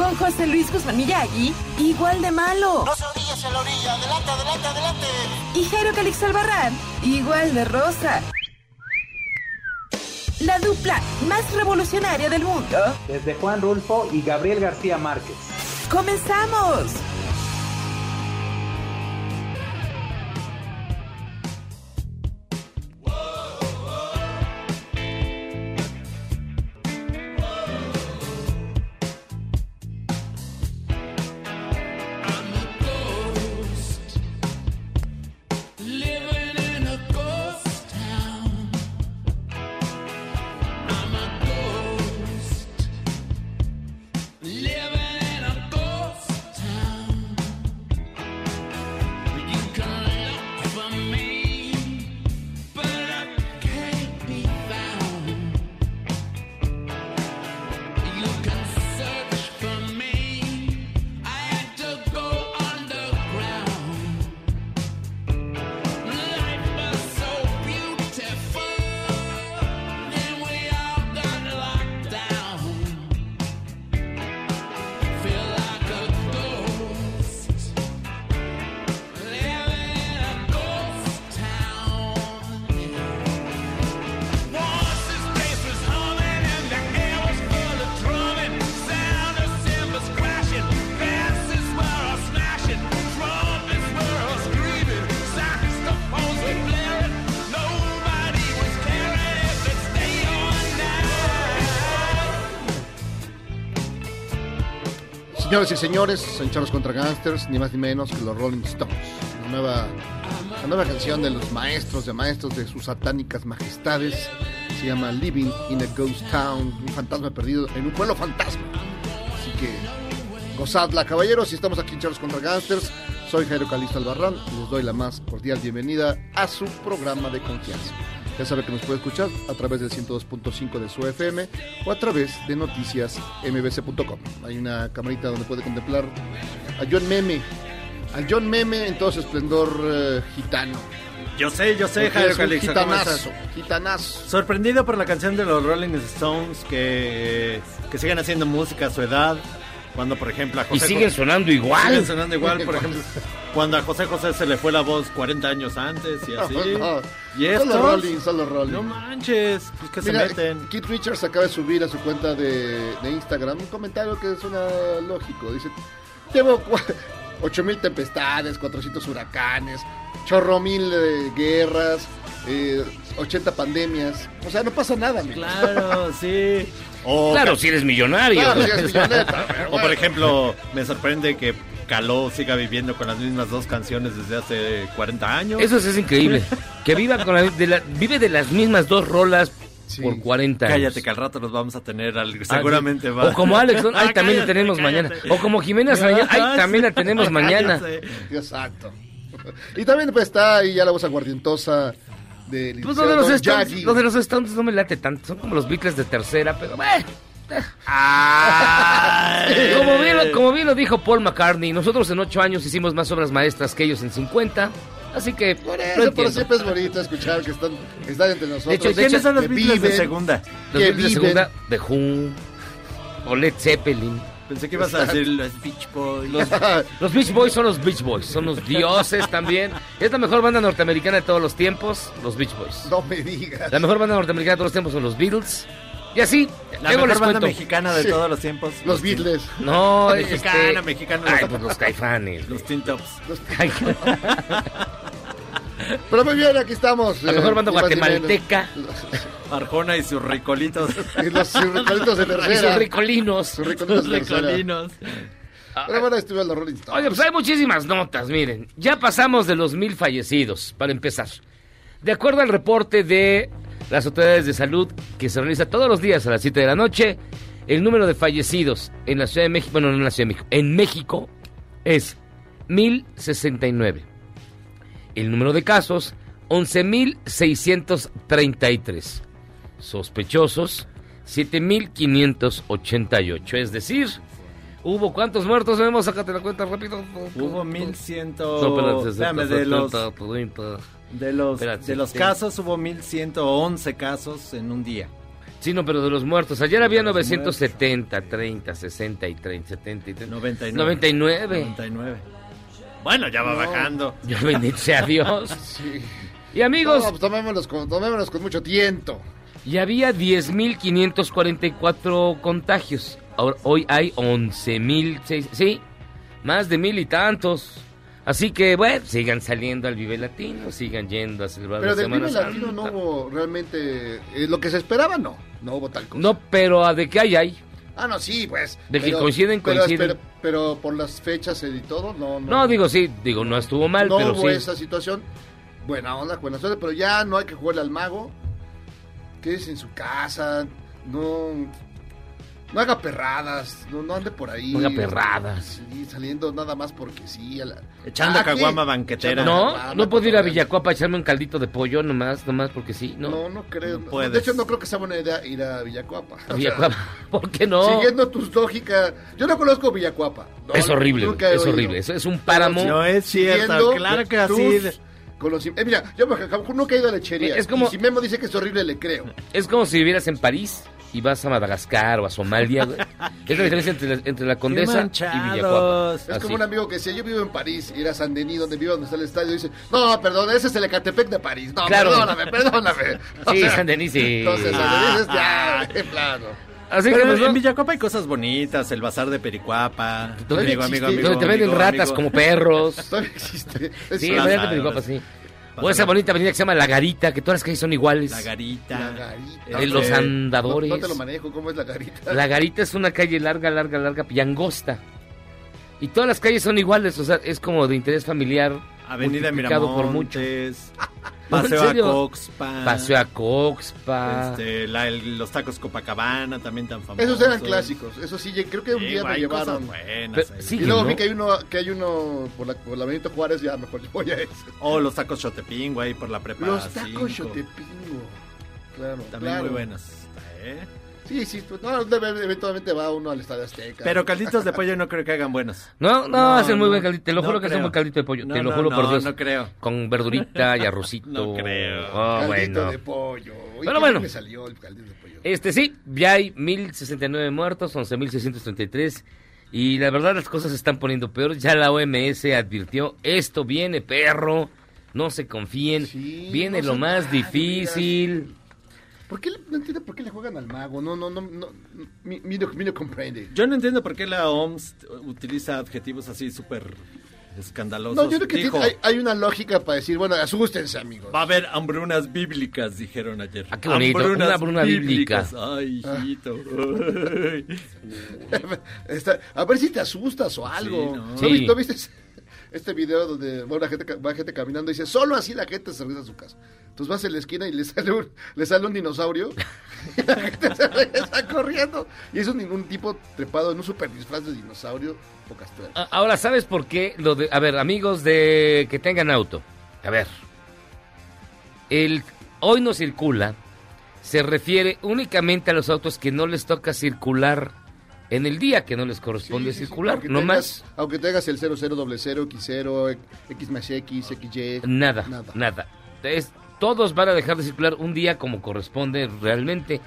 con José Luis Guzmán Miyagi, igual de malo. No se orillas en la orilla. Adelante, adelante, adelante. Y Jairo Calix Albarrán, igual de rosa. La dupla más revolucionaria del mundo. Desde Juan Rulfo y Gabriel García Márquez. ¡Comenzamos! Night. Señores y señores, son Charlos contra Gangsters, ni más ni menos que los Rolling Stones. La nueva, la nueva canción de los maestros de maestros de sus satánicas majestades se llama Living in a Ghost Town, un fantasma perdido en un pueblo fantasma. Así que gozadla, caballeros, y estamos aquí en Charlos contra Gangsters. Soy Jairo Calixto Albarrán y les doy la más cordial bienvenida a su programa de confianza. Ya sabe que nos puede escuchar a través del 102.5 de su FM o a través de noticiasmbc.com. Hay una camarita donde puede contemplar a John Meme, al John Meme en todo su esplendor eh, gitano. Yo sé, yo sé, Jairo es un Calixto, ¿cómo estás? gitanazo, gitanazo. Sorprendido por la canción de los Rolling Stones que, que siguen haciendo música a su edad. Cuando, por ejemplo, a Y siguen sonando igual. siguen sonando igual, por ejemplo, cuando a José José se le fue la voz 40 años antes y así. No, y estos, los Rolling, son los Rolling. no manches, pues que Mira, se meten. Keith Richards acaba de subir a su cuenta de, de Instagram un comentario que suena lógico. Dice, llevo cua- 8000 tempestades, 400 huracanes, chorro mil eh, guerras, eh, 80 pandemias. O sea, no pasa nada, amigo. Claro, sí. O Claro, si eres millonario. Claro, si eres milloneta, pero O por ejemplo, me sorprende que Caló siga viviendo con las mismas dos canciones desde hace 40 años. Eso sí es increíble. Que viva con la, de la- vive de las mismas dos rolas Sí. por 40 años. Cállate que al rato los vamos a tener, al- Ah, seguramente sí. va. O como Alex, ¿no? Ah, ay, también la tenemos cállate. mañana. O como Jimena Saraña, ay, también la tenemos mañana. Exacto. Y también pues, está ahí ya la voz aguardientosa del Pues de, los licenciado Stones, los Stones no me late tanto. Son como los Beatles de tercera, pero bueno. Como bien, lo, como bien lo dijo Paul McCartney, nosotros en ocho años hicimos más obras maestras que ellos en 50. Así que. Por eso, pero entiendo. siempre es bonito escuchar que están, que están entre nosotros. hecho, de ¿Quiénes hecho, son los Beatles de segunda? Los Beatles de segunda, The Who, o Led Zeppelin. Pensé que ibas a decir los Beach Boys. Los, los Beach Boys son los Beach Boys, son los dioses también. Es la mejor banda norteamericana de todos los tiempos, los Beach Boys. No me digas. La mejor banda norteamericana de todos los tiempos son los Beatles. Y así, La luego mejor les banda cuento. mexicana de Sí. todos los tiempos. Los Beatles. No, Mexicana, este... mexicana. Ay, pues los caifanes. Los Teen Tops. Ay, Pero muy bien, aquí estamos. La eh, mejor banda guatemalteca. Arjona y sus ricolitos. Y los ricolitos de Y sus tercera. ricolinos. Sus ricolitos Sus de tercera. ricolinos. Pero bueno, estuvieron los Rolling Stones. Oye, pues hay muchísimas notas, miren. Ya pasamos de los mil fallecidos, para empezar. De acuerdo al reporte de las autoridades de salud, que se realiza todos los días a las 7 de la noche, el número de fallecidos en la Ciudad de México, bueno, no en la Ciudad de México, en México es 1069. El número de casos, 11.633. Sospechosos, 7.588. Es decir, ¿hubo cuántos muertos? Vemos, sácate la cuenta rápido. Hubo 1100. No, 60, de los, 70, 30. De los, Espérate, de los sí. casos hubo 1111 casos en un día. Sí, no, pero de los muertos. Ayer había De los 970, 30, 60 y 30, 70 y 30. 99. 99. 99. Bueno, ya va bajando. Ya bendito sea Dios. Sí. Y amigos, No, pues tomémonos con, tomémonos con mucho tiento. y había 10.544 contagios. Ahora, hoy hay 11.000, sí, más de mil y tantos. Así que, bueno, sigan saliendo al Vive Latino, sigan yendo a celebrar Pero la del Vive Latino no hubo realmente eh, lo que se esperaba, no. No hubo tal cosa. No, pero ¿a de qué hay hay? Ah, no, sí, pues. De que coinciden, pero- coinciden. Pero, pero por las fechas y todo, no. No, No, digo, sí, digo, no estuvo mal, no pero hubo sí. esa situación. Buena onda, buena suerte, pero ya no hay que jugarle al mago. Quédese en su casa, no. No haga perradas, no, no ande por ahí. No haga perradas. Sí, saliendo nada más porque sí. a la- Echando Ah, ¿qué? caguama banquetera. No, caguama, no puedo ir a. Villacuapa a echarme un caldito de pollo nomás, nomás porque sí, ¿no? No, no creo. No de hecho, no creo que sea buena idea ir a Villacuapa. A Villacuapa, ¿por qué no? Siguiendo tus lógicas. Yo no conozco Villacuapa. No, Es horrible, es oído. horrible. Eso es un páramo. No es cierto, claro que tus así. conocim- Eh, mira, yo me- nunca he ido a lechería. Es como- Y si Memo dice que es horrible, le creo. Es como si vivieras en París y vas a Madagascar o a Somalia. güey. es la diferencia entre la, entre la Condesa y Villacuapa. Es Así. como un amigo que decía, yo vivo en París, ir a San Denis, donde vivo, donde está el estadio, y dice, no, perdón, ese es el Ecatepec de París. No, Claro. perdóname, perdóname. O Sí, sea, San Denis, sí. Entonces, San Denis es ya, en plano. Así que, Pero pues, en no, Villacopa hay cosas bonitas, el bazar de Pericuapa. Todavía Amigo, amigo, existe. amigo, donde te venden ratas amigo. como perros. Todavía existe. Es Sí, Plaza, la de Pericuapa, sí. O esa bonita avenida que se llama La Garita, que todas las calles son iguales. La garita. La garita. De los andadores. No, no te lo manejo, ¿cómo es la garita? La Garita es una calle larga, larga, larga y angosta. Y todas las calles son iguales, o sea, es como de interés familiar. Avenida por. Miramontes. ¿en Paseo a? Coxpa. Paseo a Coxpa. Este, la- el- los tacos Copacabana también tan famosos. Esos eran clásicos, eso sí, creo que un Sí, día me llevaron. buenas Pero ahí. sí, Y luego ¿no? vi que hay uno, que hay uno por la, por la Benito Juárez, ya mejor yo voy a ese. O los tacos Chotepín, güey, por la prepa Los cinco. tacos Chotepingo. Claro, También claro. muy buenos. ¿eh? Sí, sí, pues, no, eventualmente va uno al Estadio Azteca. Pero calditos de pollo no creo que hagan buenos. No, no, No, hacen muy no, buen caldito. Te lo no juro que hacen buen caldito de pollo. No, te lo no, juro por no, Dios. no creo. Con verdurita y arrocito. No creo. Oh, caldito bueno. de pollo. Uy, Pero bueno. me salió el caldito de pollo. Este sí, ya hay 1069 muertos, 11.633. Y la verdad las cosas se están poniendo peor. Ya la OMS advirtió, esto viene perro, no se confíen, Sí, viene no lo más difícil. ¿Por qué, le- no entiendo por qué le juegan al mago? No, no, no, no. Mi, mi, no- mi no comprende. Yo no entiendo por qué la OMS utiliza adjetivos así súper escandalosos. No, yo creo que Dijo, tiene- hay, hay una lógica para decir, bueno, asústense, amigos. va a haber hambrunas bíblicas, dijeron ayer. Ah, qué bonito, una hambruna bíblica. Ay, hijito. Ay. Está- a ver si te asustas o algo. Sí, ¿no? ¿No, Sí. viste, no viste este video donde va, una gente, va gente caminando y dice, solo así la gente se regresa a su casa? Entonces vas en la esquina y le sale un, le sale un dinosaurio y la gente se regresa corriendo. Y es un, un tipo trepado en un super disfraz de dinosaurio. A- Ahora, ¿sabes por qué? Lo de, a ver, amigos de que tengan auto. A ver. El hoy no circula se refiere únicamente a los autos que no les toca circular en el día que no les corresponde Sí, circular, aunque no tengas- más. Aunque tengas el 0000, X0, X más X, XY. Nada, Nada. nada. Es, todos van a dejar de circular un día como corresponde realmente.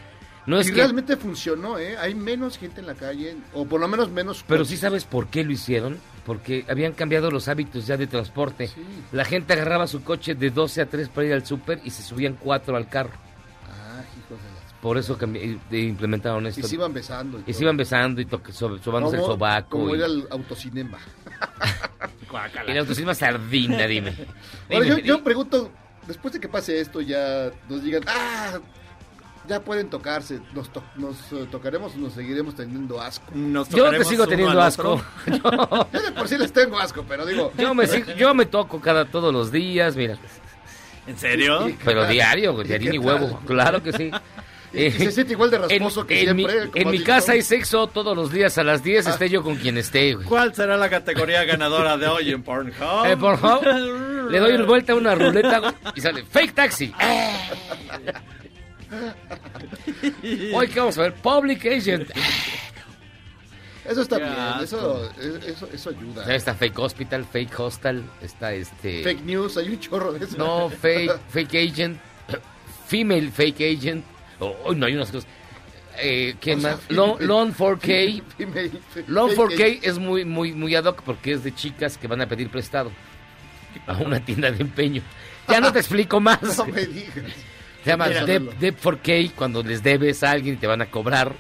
No es y que, realmente funcionó, ¿eh? Hay menos gente en la calle, o por lo menos menos... pero sí sabes por qué lo hicieron, porque habían cambiado los hábitos ya de transporte. Sí. La gente agarraba su coche de 12 a 3 para ir al súper y se subían 4 al carro. Por eso cambi- e implementaron esto. Y se iban besando. Y se iban besando y toque- so- sobándose el sobaco. Como y, ir al autocinema. y la autoestima sardina, dime. Ahora, Dime, yo, dime. yo pregunto, después de que pase esto ya nos digan, ah, ya pueden tocarse, nos, to- nos eh, tocaremos o nos seguiremos teniendo asco. Nos Yo te sigo teniendo asco. Yo de por sí les tengo asco, pero digo, Yo me, sig- yo me toco cada todos los días, mira. ¿En serio? ¿Y qué Pero tal? diario, ¿Y diario y huevo. Claro que sí. Y se siente igual de rasposo que en mi, siempre, como en mi casa hay sexo todos los días a las 10, esté yo con quien esté, güey. ¿Cuál será la categoría ganadora de hoy en Pornhub? Eh, por favor, le doy vuelta a una ruleta güey, y sale fake taxi. Hoy que vamos a ver Public Agent. Eso está Qué bien, eso, eso, eso ayuda. O sea, Está Fake Hospital, Fake Hostal, está este... Fake news, hay un chorro de eso. No, Fake, Fake Agent, Female Fake Agent. Oh, no, hay unas cosas. Eh, ¿Quién O sea, más? Long, female- Long 4K. Female- fe- Long fake 4K es muy, muy, muy ad hoc porque es de chicas que van a pedir prestado a una tienda de empeño. Ya no te explico más. No me digas. Se llama Mira, Deb, Lalo. Deb 4K cuando les debes a alguien y te van a cobrar.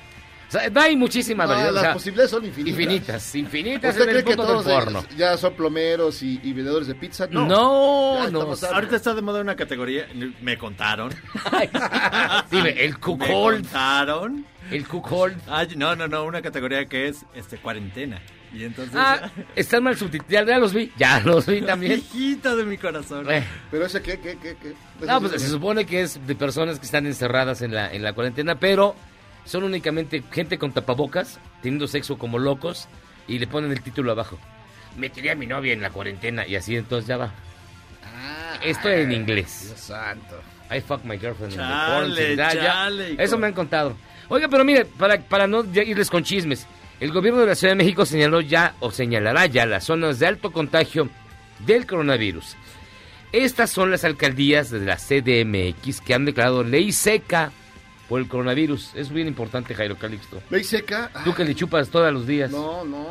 O sea, no hay muchísima No, variedad. o las sea, posibilidades son infinitas. infinitas, infinitas ¿Usted en el cree que del porno. ellos ya son plomeros y, y vendedores de pizza? No. No. Ahorita está de moda una categoría, me contaron. Dime, el Me cuckold, contaron. el cuckold. Ay, no, no, no, una categoría que es este cuarentena. Y entonces. Ah, están mal subtitulados, ya los vi, ya los vi también. Hijita de mi corazón. Eh, Pero ese qué, qué, qué, qué. No, pues se supone que es de personas que están encerradas en la, en la cuarentena, pero son únicamente gente con tapabocas, teniendo sexo como locos, y le ponen el título abajo. Metería a mi novia en la cuarentena, y así entonces ya va. Ah, Esto en inglés. Dios santo. I fuck my girlfriend in the Chale. Ya, ya. chale. Eso me han contado. Oiga, pero mire, para, para no irles con chismes, el gobierno de la Ciudad de México señaló ya, o señalará ya, las zonas de alto contagio del coronavirus. Estas son las alcaldías de la CDMX que han declarado ley seca por el coronavirus. Es bien importante, Jairo Calixto. ¿Ley seca? Tú que le chupas todos los días. No, no.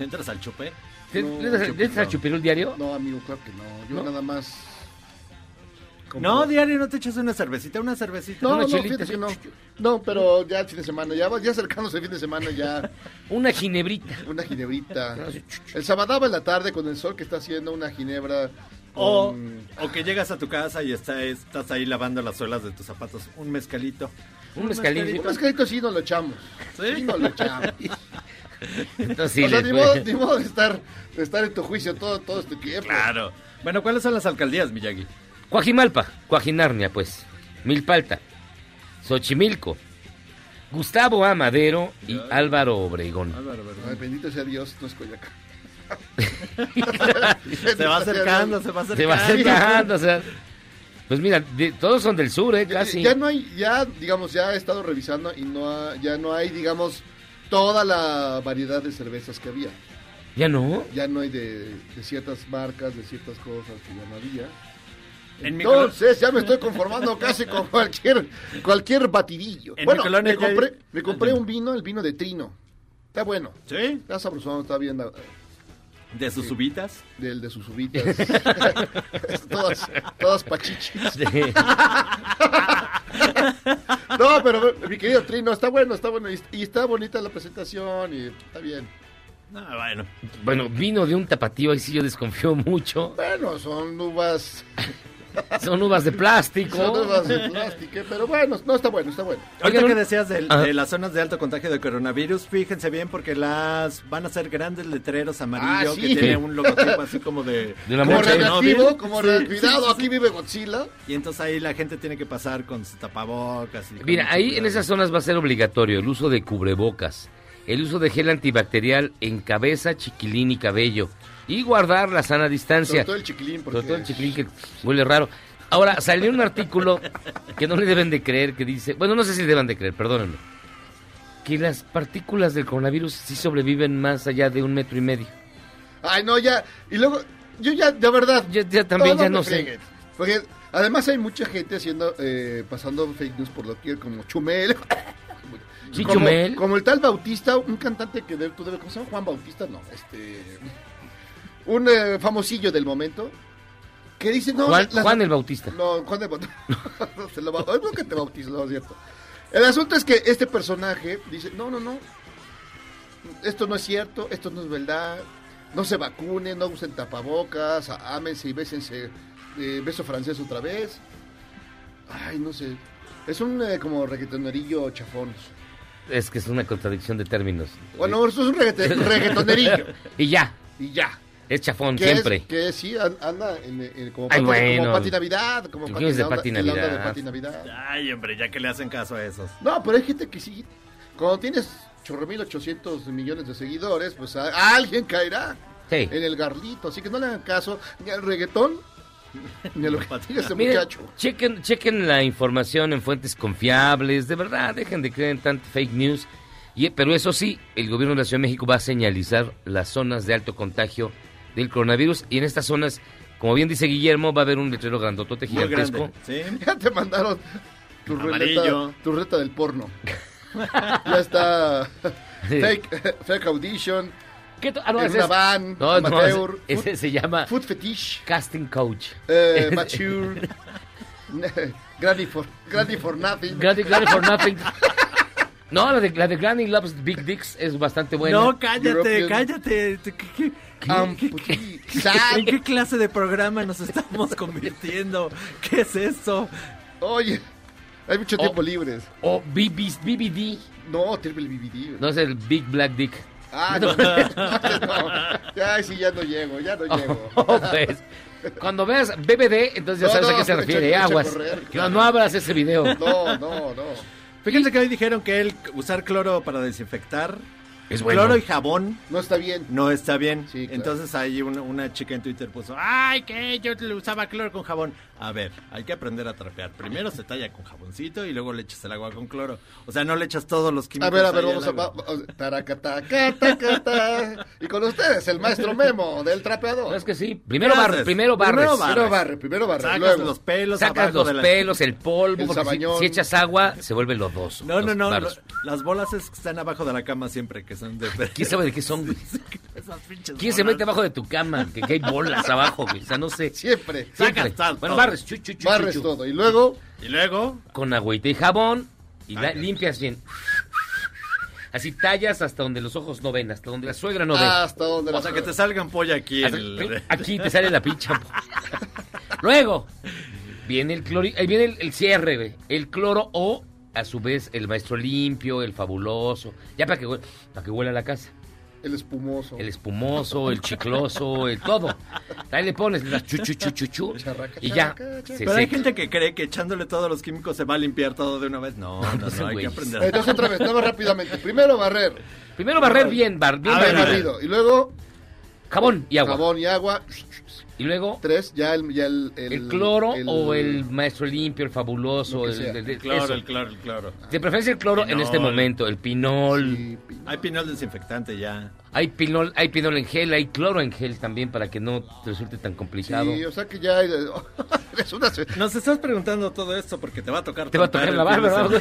¿Entras al chupe? ¿Te- no, ¿Le das- le chupito. al chupirul diario? No, amigo, claro que no. Yo ¿No? nada más. compro- No, diario, no te echas una cervecita, una cervecita. No, una no, chelita. fíjate que no. No, pero ya el fin de semana, ya, ya acercándose el fin de semana, ya Una ginebrita. una ginebrita. El sabadaba en la tarde con el sol que está haciendo una ginebra. O, o que llegas a tu casa y está, estás ahí lavando las suelas de tus zapatos. Un mezcalito. Un mezcalito. Un mezcalito sí nos lo echamos. ¿Sí? Sí nos lo echamos. Entonces, sí, o sea, le- ni modo, ni modo de estar, de estar en tu juicio todo, todo este tiempo. Claro. Bueno, ¿cuáles son las alcaldías, Miyagi? Coajimalpa, Coajinarnia, pues. Milpalta, Xochimilco, Gustavo A. Madero y Álvaro Obregón. Ay, bendito sea Dios, no es Coyoacán. Se va acercando, se va acercando. Se va acercando, o sea. Pues mira, de- todos son del sur, ¿eh? Ya, Casi. ya no hay, ya, digamos, ya he estado revisando y no ha- ya no hay, digamos, toda la variedad de cervezas que había. ¿Ya no? Ya no hay de, de ciertas marcas, de ciertas cosas que ya no había. En Entonces ya me estoy conformando casi con cualquier cualquier batidillo. En bueno, me hay- compré, me compré Ah, un vino, el vino de Trino. Está bueno. ¿Sí? Está sabrosón, está bien. De sus ubitas. Del de sus uvitas. todas, todas pachichis. No, pero mi querido Trino, está bueno, está bueno. Y, está bonita la presentación y está bien. Ah, bueno. Bueno, vino de un tapatío, ahí sí yo desconfío mucho. Bueno, son uvas, Son uvas de plástico. son uvas de plástico, pero bueno, no está bueno, está bueno. Ahorita que decías Ajá. de las zonas de alto contagio de coronavirus, fíjense bien porque las van a ser grandes letreros amarillos Ah, sí. que tiene un logotipo así como de... De una Como radioactivo, como Sí, cuidado, sí, aquí sí. vive Godzilla. Y entonces ahí la gente tiene que pasar con sus tapabocas. y Mira, ahí en esas zonas va a ser obligatorio el uso de cubrebocas, el uso de gel antibacterial en cabeza, chiquilín y cabello y guardar la sana distancia. Sobre todo el chiquilín, porque... Sobre todo el chiquilín que huele raro. Ahora, salió un artículo que no le deben de creer, que dice, bueno, no sé si le deben de creer, perdónenme, que las partículas del coronavirus sí sobreviven más allá de un metro y medio. Ay, no, ya. Y luego, yo ya, de verdad. Yo ya también ya no sé. Porque además hay mucha gente haciendo, eh, pasando fake news por lo que como Chumel. Sí, como, Chumel. Como el tal Bautista, un cantante que debe, tú debes, ¿cómo se llama? Juan Bautista, no, este. Un eh, famosillo del momento. Que dice, no. Juan, las- Juan el Bautista. No, Juan de Bautista. Se lo va- Ay, no que te bautizo, no es cierto. El asunto es que este personaje dice, no, no, no. Esto no es cierto, esto no es verdad. No se vacunen, no usen tapabocas, ámense y bésense eh, beso francés otra vez. Ay, no sé. Es un eh, como reggaetonerillo chafón. Es que es una contradicción de términos. Bueno, eso es un reggaetonerillo. Y ya, y ya. Es chafón Que siempre. Es, que sí, an- anda en, en- como, Ay, Pati, bueno. como Pati Navidad. Como ¿Qué Pati, quieres de onda- Pati la onda de Navidad? Pati Navidad. Ay, hombre, ya que le hacen caso a esos. No, pero hay gente que sí. Cuando tienes chorro mil ochocientos millones de seguidores, pues a, a alguien caerá Sí. en el garlito. Así que no le hagan caso ni al reggaetón ni a lo que diga Miren, muchacho. chequen, chequen la información en fuentes confiables, de verdad, dejen de creer en tanto fake news. Y, pero eso sí, el gobierno de la Ciudad de México va a señalizar las zonas de alto contagio del coronavirus y en estas zonas, como bien dice Guillermo, va a haber un letrero grandotote Muy gigantesco. grande. ¿Sí? Ya te mandaron tu ruleta, tu ruleta del porno. ya está fake, fake audition, ¿Qué ah, no, en ese una es- van, no, no, amateur, ese, ese se llama food fetish, casting coach. eh, mature, granny for, granny for nothing. Granny, Granny for nothing. No, la de, la de Granny Loves Big Dicks es bastante buena. No, cállate, European- cállate. ¿Qué- qué- qué- Amputee. ¿En qué clase de programa nos estamos convirtiendo? ¿Qué es eso? Oye, hay mucho tiempo libres. O BB, BBD. No, triple BBD. No es el Big Black Dick. Ah, no, no. Ya, sí, ya no llego, ya no llego. Oh, pues, cuando veas BBD, entonces ya No, sabes a no, qué se refiere. Aguas. correr, No, claro. no abras ese video. No, no, no. Fíjense que hoy dijeron que el usar cloro para desinfectar, Es bueno. cloro y jabón No está bien. no está bien. Sí, claro. Entonces ahí una, una chica en Twitter puso, ay, que yo le usaba cloro con jabón. A ver, hay que aprender a trapear. Primero se talla con jaboncito y luego le echas el agua con cloro. O sea, no le echas todos los químicos. A ver, a ver, vamos a... va- agua. va- taracataca, tacata. Y con ustedes, el maestro Memo del No, trapeador. es que sí. Primero ¿Qué barres, primero barres. Primero barres. Primero barre, primero barre. Sacas Luego, los pelos Sacas los de la- pelos, el polvo. El si, si echas agua, se vuelve lodoso. No, no, Los no. lo- las bolas es que están abajo de la cama siempre, que son de... ¿Quién sabe de qué son, güey? ¿Quién se mete abajo de tu cama? Que, que hay bolas abajo, güey. O sea, no sé. siempre. Siempre. Sacas Bueno, todo. barres, chu, chu, chu, Barres chu, chu. todo. Y luego, Y luego, Con agüita y jabón. Y la- limpias bien. Así tallas hasta donde los ojos no ven, hasta donde la suegra no ve. hasta donde o la sea, que te salgan polla aquí. Hasta- en el- Aquí te sale la pincha. Luego, viene el clori, ahí viene el, el cierre, güey. El cloro o, a su vez, el maestro limpio, el fabuloso. Ya para que, para que huela la casa. El espumoso. El espumoso, el chicloso, el todo. Ahí le pones las chu, chu, chu, chu, chu, Charraca, y ya. se Pero hay seca. gente que cree que echándole todos los químicos se va a limpiar todo de una vez. No, no, no hay que aprender. Entonces otra vez, rápidamente. Primero barrer. Primero barrer bien, bar, A barrido. Y luego Jabón y agua. jabón y agua. Y luego Tres, ya el... Ya el, el, cloro o el maestro limpio, el fabuloso. El, el- el- El cloro, eso. el cloro, el cloro. De preferencia el cloro en Pinol. este momento, el pinol. Sí, pi- Hay pinol desinfectante ya. Hay pinol, hay pinol en gel, hay cloro en gel también para que no te resulte tan complicado. Sí, o sea que ya... es una... Nos estás preguntando todo esto porque te va a tocar. Te va a tocar la el barba.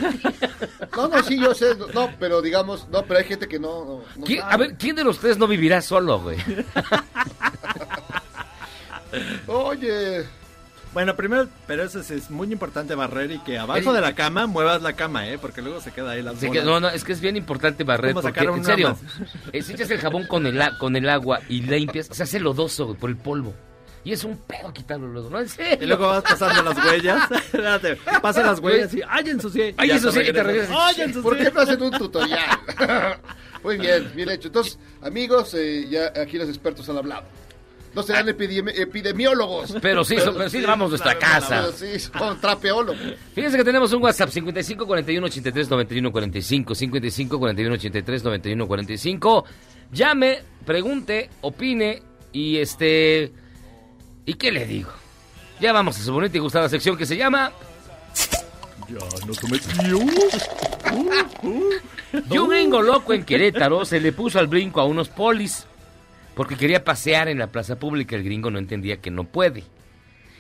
No, no, sí, yo sé. No, pero digamos... No, pero hay gente que no... no- no ¿Quién- sabe. a ver, ¿quién de los tres no vivirá solo, güey? Oye... Bueno, primero, pero eso sí es muy importante barrer y que abajo El- de la cama muevas la cama, ¿eh? Porque luego se queda ahí que, bolas. no, no, es que es bien importante barrer ¿Cómo porque, en serio, eh, si echas el jabón con el, con el agua y limpias, se hace lodoso, güey, por el polvo. Y es un pedo quitarlo luego, ¿no? En serio. Y luego vas pasando las huellas. Espérate, pasa las huellas y ¡ay, ensucié! Ay, ensucié, y te regresas. ¡Ay, ensucié! ¿Por qué no hacen un tutorial? Muy bien, bien hecho. Entonces, amigos, eh, ya aquí los expertos han hablado. No serán epidemi- epidemiólogos. Pero sí, son- pero sí llevamos nuestra claro, casa. Pero sí, son trapeólogos. Fíjense que tenemos un WhatsApp 55 41 83 91 45 55 41 83 91 45. Llame, pregunte, opine y este ¿y qué le digo? Ya vamos a su bonita y gustada sección que se llama Ya no se metió. Y un gringo loco en Querétaro se le puso al brinco a unos polis porque quería pasear en la plaza pública. El gringo no entendía que no puede.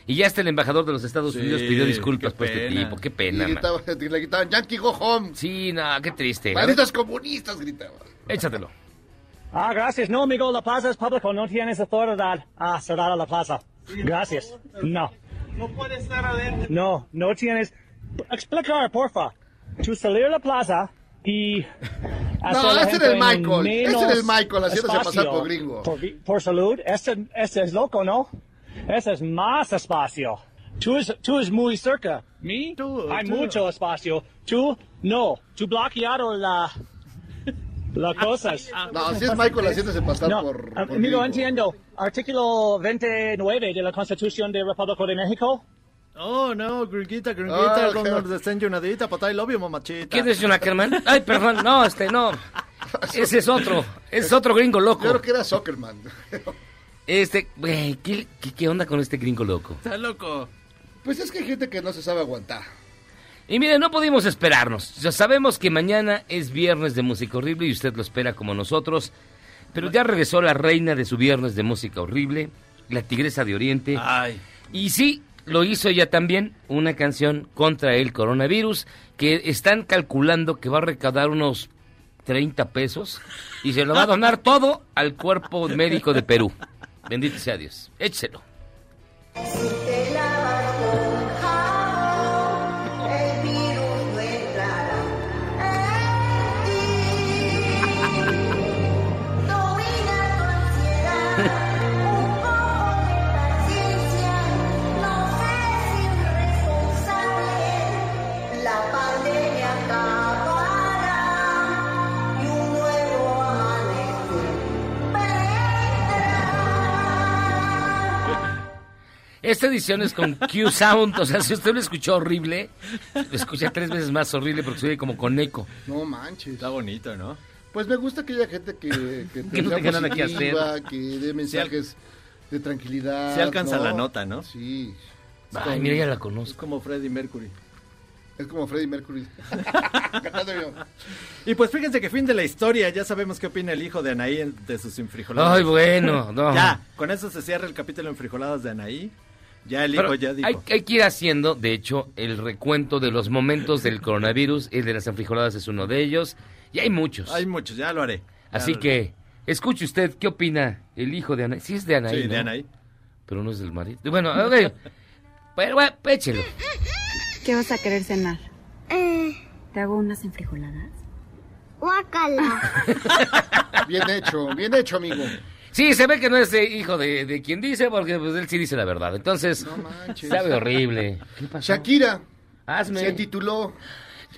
Y ya hasta el embajador de los Estados Sí, Unidos pidió disculpas por este tipo. Qué Y pena, man. gritaba- le gritaban, Yankee, go home. Sí, no, qué triste. A Malditos comunistas, gritaban. échatelo. Ah, gracias. No, amigo, la plaza es público. No tienes autoridad a cerrar la plaza. Gracias. No. No puede estar adentro. No, no tienes... Explicar, porfa. Tu salir a la plaza y... hacer No, ese era el Michael. Ese era el Michael, haciéndose pasar por gringo. Por, por salud. Este, este es loco, ¿no? Ese es más espacio. Tú es, tú es muy cerca. ¿Mi? Tú, Hay tú. mucho espacio. Tú, no. Tú bloqueado la... Las cosas. No, si es Michael haciéndose pasar No, por. ah, por amigo, gringo. entiendo. Artículo 29 de la Constitución de República de México. Oh, no, gringuita, gringuita, Ah, con ok. nos desayunadita, patay, lo obvio, mamachita. ¿Quién es Ackerman? Ay, perdón, no, este, no. Ese es otro, ese es otro gringo Yo loco. creo que era Soccerman. Este, güey, ¿qué, qué, qué onda con este gringo loco? Está loco. Pues es que hay gente que no se sabe aguantar. Y mire, no pudimos esperarnos. Ya sabemos que mañana es viernes de música horrible y usted lo espera como nosotros. Pero ya regresó la reina de su viernes de música horrible, la tigresa de Oriente. Ay. Y sí, lo hizo ella también, una canción contra el coronavirus, que están calculando que va a recaudar unos 30 pesos y se lo va a donar todo al cuerpo médico de Perú. Bendito sea Dios. Échelo. Esta edición es con Q Sound, o sea, si usted lo escuchó horrible, lo escucha tres veces más horrible porque se oye como con eco. No manches. Está bonito, ¿no? Pues me gusta que haya gente que, que, Que no tenga nada que positiva, que dé mensajes de tranquilidad. sí alcanza ¿no? la nota, ¿no? Sí. Es Ay, como- mira, ya la Es conozco. como Freddie Mercury. Es como Freddie Mercury. Cantando yo. Y pues fíjense que fin de la historia, ya sabemos qué opina el hijo de Anaí de sus enfrijoladas. Ay, bueno, no. Ya, con eso se cierra el capítulo enfrijoladas de Anaí. Ya el hijo Pero ya dijo. hay, hay que ir haciendo, de hecho, el recuento de los momentos del coronavirus. El de las enfrijoladas es uno de ellos. Y hay muchos. Hay muchos, ya lo haré. Ya Así lo- que, escuche usted, ¿qué opina el hijo de Anaí? Sí es de Anaí, Sí, de. Anaí. Pero no es del marido. Bueno, a ver. Pero, bueno, échelo. ¿Qué vas a querer cenar? Eh, ¿Te hago unas enfrijoladas? guácala. Bien hecho, bien hecho, amigo. Sí, se ve que no es eh, hijo de, de quien dice, porque pues, él sí dice la verdad. Entonces, No manches. sabe horrible. ¿Qué pasó? Shakira Hazme. se tituló,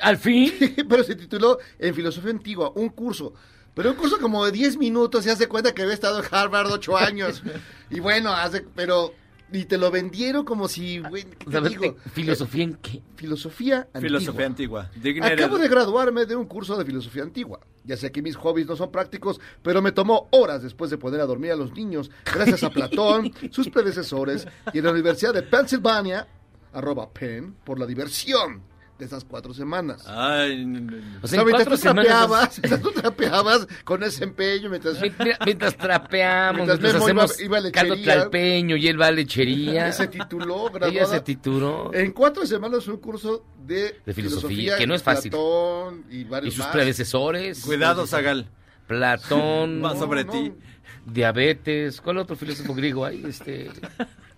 Al fin. pero se tituló en Filosofía Antigua, un curso. Pero un curso como de 10 minutos y hace cuenta que había estado en Harvard 8 años. Y bueno, hace, pero... Y te lo vendieron como si, güey, ¿qué te ¿Sabes digo? qué? ¿Filosofía en qué? Filosofía antigua. Filosofía antigua. Dignidad. Acabo de graduarme de un curso de filosofía antigua. Ya sé que mis hobbies no son prácticos, pero me tomó horas después de poner a dormir a los niños, gracias a Platón, sus predecesores, y en la Universidad de Pennsylvania, arroba Penn, por la diversión esas cuatro semanas. Ay, no, no, no. O O sea, sea, en mientras tú semanas. trapeabas, mientras tú trapeabas con ese empeño, mientras Mira, mientras trapeamos, Mientras mientras, iba- hacemos iba a lechería. caldo tlalpeño y él va a lechería. se tituló, Ella graduada, se tituló. en cuatro semanas un curso de, De filosofía, que no es fácil. Platón y Y varios sus más. predecesores. Cuidado, Zagal. Platón. Va sobre no. ti. Diabetes. ¿Cuál otro filósofo griego hay? Este,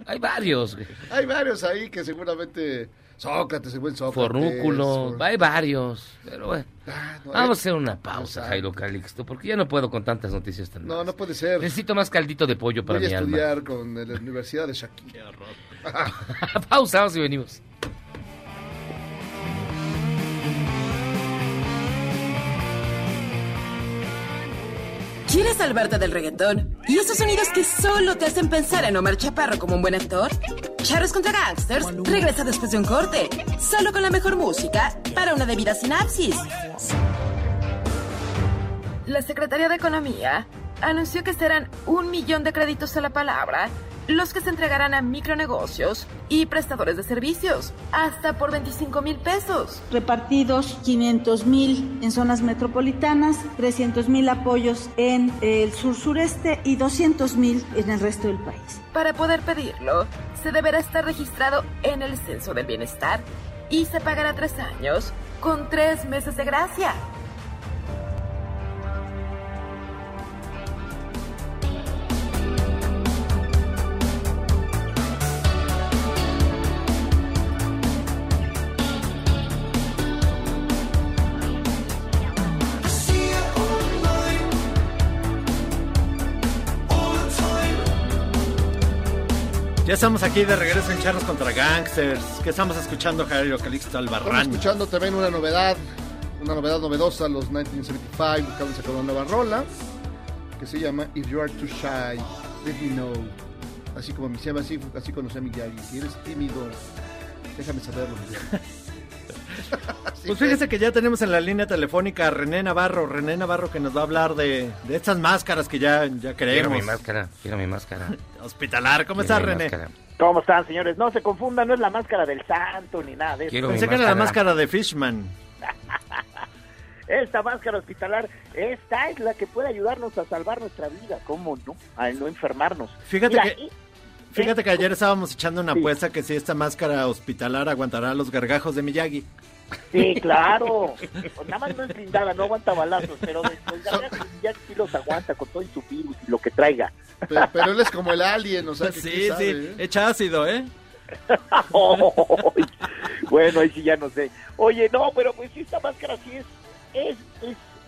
hay varios. Hay varios ahí que seguramente Sócrates, el buen Sócrates. Fornúculo. For- Hay varios. Pero bueno. Ah, no, Vamos a hacer una pausa, Jairo Calixto, porque ya no puedo con tantas noticias tan No, no puede ser. Necesito más caldito de pollo para Voy a mi alma. estudiar con la Universidad de Shakira. pausa, vamos y venimos. ¿Quieres salvarte del reggaetón? ¿Y esos sonidos que solo te hacen pensar en Omar Chaparro como un buen actor? Charros contra Gangsters regresa después de un corte, solo con la mejor música para una debida sinapsis. La Secretaría de Economía anunció que serán un millón de créditos a la palabra los que se entregarán a micronegocios y prestadores de servicios, hasta por 25 mil pesos. Repartidos 500 mil en zonas metropolitanas, 300 mil apoyos en el sur sureste y 200 mil en el resto del país. Para poder pedirlo, se deberá estar registrado en el Censo del Bienestar y se pagará tres años con tres meses de gracia. Ya estamos aquí de regreso en Charlos contra Gangsters. ¿Qué estamos escuchando, Jairo Calixto Estamos Albarrán? escuchando también una novedad, una novedad novedosa, los 1975, acaban de sacar una nueva rola, que se llama If You Are Too Shy, Let Me Know. Así como me llama así, así conocí a Miyagi. Si eres tímido, déjame saberlo. Pues fíjese que ya tenemos en la línea telefónica a René Navarro. René Navarro que nos va a hablar de, de estas máscaras que ya, ya Quiero queremos. mi máscara, quiero mi máscara. Hospitalar, ¿cómo Quiero estás, René? máscara. ¿Cómo están, señores? No se confundan, no es la máscara del santo ni nada de eso. Quiero Pensé que era la máscara. máscara de Fishman. Esta máscara hospitalar, esta es la que puede ayudarnos a salvar nuestra vida, ¿cómo no? A no enfermarnos. Fíjate Mira, que- y- Fíjate que ayer estábamos echando una Sí. apuesta que si esta máscara hospitalar aguantará los gargajos de Miyagi. Sí, claro. Pues nada más no es blindada, no aguanta balazos, pero gargajos ya sí los aguanta con todo y su virus y lo que traiga. Pero, pero él es como el alien, o sea, que sí, sabe, sí, ¿eh? echa ácido, ¿eh? Bueno, ahí sí ya no sé. Oye, no, pero pues esta máscara sí es, es,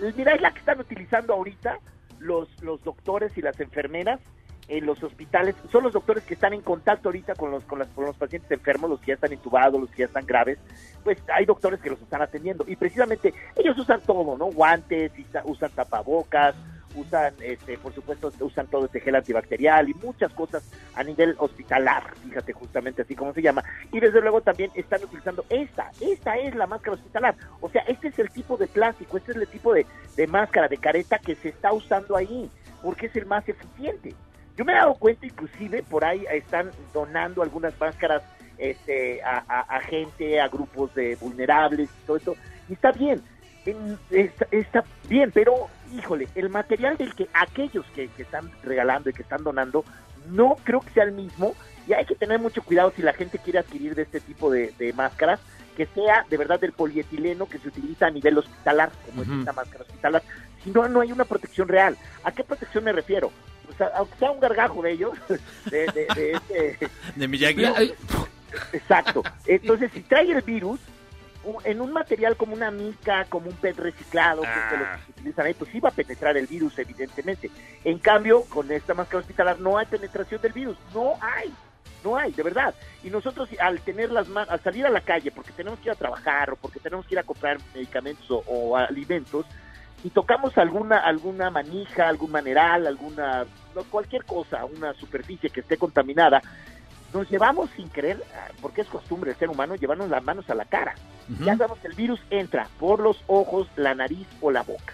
es, mira, es la que están utilizando ahorita los, los doctores y las enfermeras en los hospitales. Son los doctores que están en contacto ahorita con los, con, las, con los pacientes enfermos, los que ya están intubados, los que ya están graves. Pues hay doctores que los están atendiendo y precisamente ellos usan todo, ¿no? Guantes, usa- usan tapabocas, usan, este, por supuesto, usan todo este gel antibacterial y muchas cosas a nivel hospitalar, fíjate justamente así como se llama. Y desde luego también están utilizando esta, esta es la máscara hospitalar. O sea, este es el tipo de plástico, este es el tipo de, de máscara, de careta que se está usando ahí, porque es el más eficiente. Yo me he dado cuenta, inclusive, por ahí están donando algunas máscaras este, a, a- a gente, a grupos de vulnerables y todo eso. Y está bien, en- está, está bien, pero híjole, el material del que aquellos que, que están regalando y que están donando, no creo que sea el mismo. Y hay que tener mucho cuidado si la gente quiere adquirir de este tipo de, de máscaras, que sea de verdad del polietileno que se utiliza a nivel hospitalar, como Ujú. es esta máscara hospitalar. Si no, no hay una protección real. ¿A qué protección me refiero? O sea, aunque sea un gargajo de ellos, de, de, de este, De Miyagi. Exacto. Entonces, si trae el virus en un material como una mica, como un PET reciclado, que es los se utilizan ahí, pues sí va a penetrar el virus, evidentemente. En cambio, con esta máscara hospitalar no hay penetración del virus. No hay. No hay, de verdad. Y nosotros al tener las al salir a la calle, porque tenemos que ir a trabajar o porque tenemos que ir a comprar medicamentos o, o alimentos, y tocamos alguna alguna manija, algún maneral, alguna cualquier cosa, una superficie que esté contaminada, nos llevamos sin querer, porque es costumbre del ser humano, llevarnos las manos a la cara. Ya sabemos que el virus entra por los ojos, la nariz o la boca.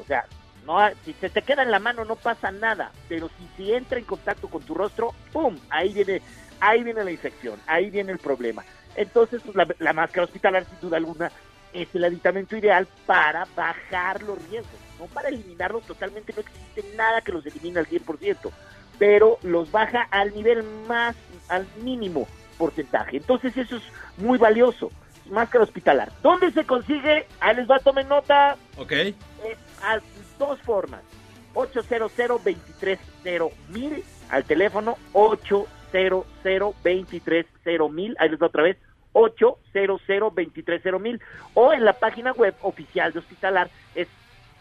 O sea, no si se te queda en la mano no pasa nada, pero si, si entra en contacto con tu rostro, ¡pum! Ahí viene, ahí viene la infección, ahí viene el problema. Entonces, pues, la, la máscara hospitalar, sin duda alguna, es el aditamento ideal para bajar los riesgos, no para eliminarlos totalmente, no existe nada que los elimine al 100%, pero los baja al nivel más, al mínimo porcentaje. Entonces eso es muy valioso. Máscara hospitalar. ¿Dónde se consigue? Ahí les va, tomen nota. Ok. Es a dos formas. 800 230 al teléfono 800 230 Ahí les va otra vez. 800 230 o en la página web oficial de Hospitalar es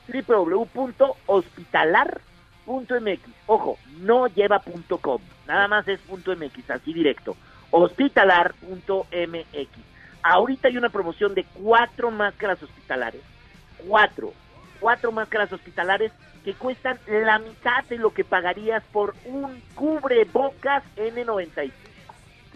www.hospitalar.mx. Ojo, no lleva punto .com, nada más es punto .mx, así directo. Hospitalar.mx. Ahorita hay una promoción de cuatro máscaras hospitalares. Cuatro. Cuatro máscaras hospitalares que cuestan la mitad de lo que pagarías por un cubrebocas N95.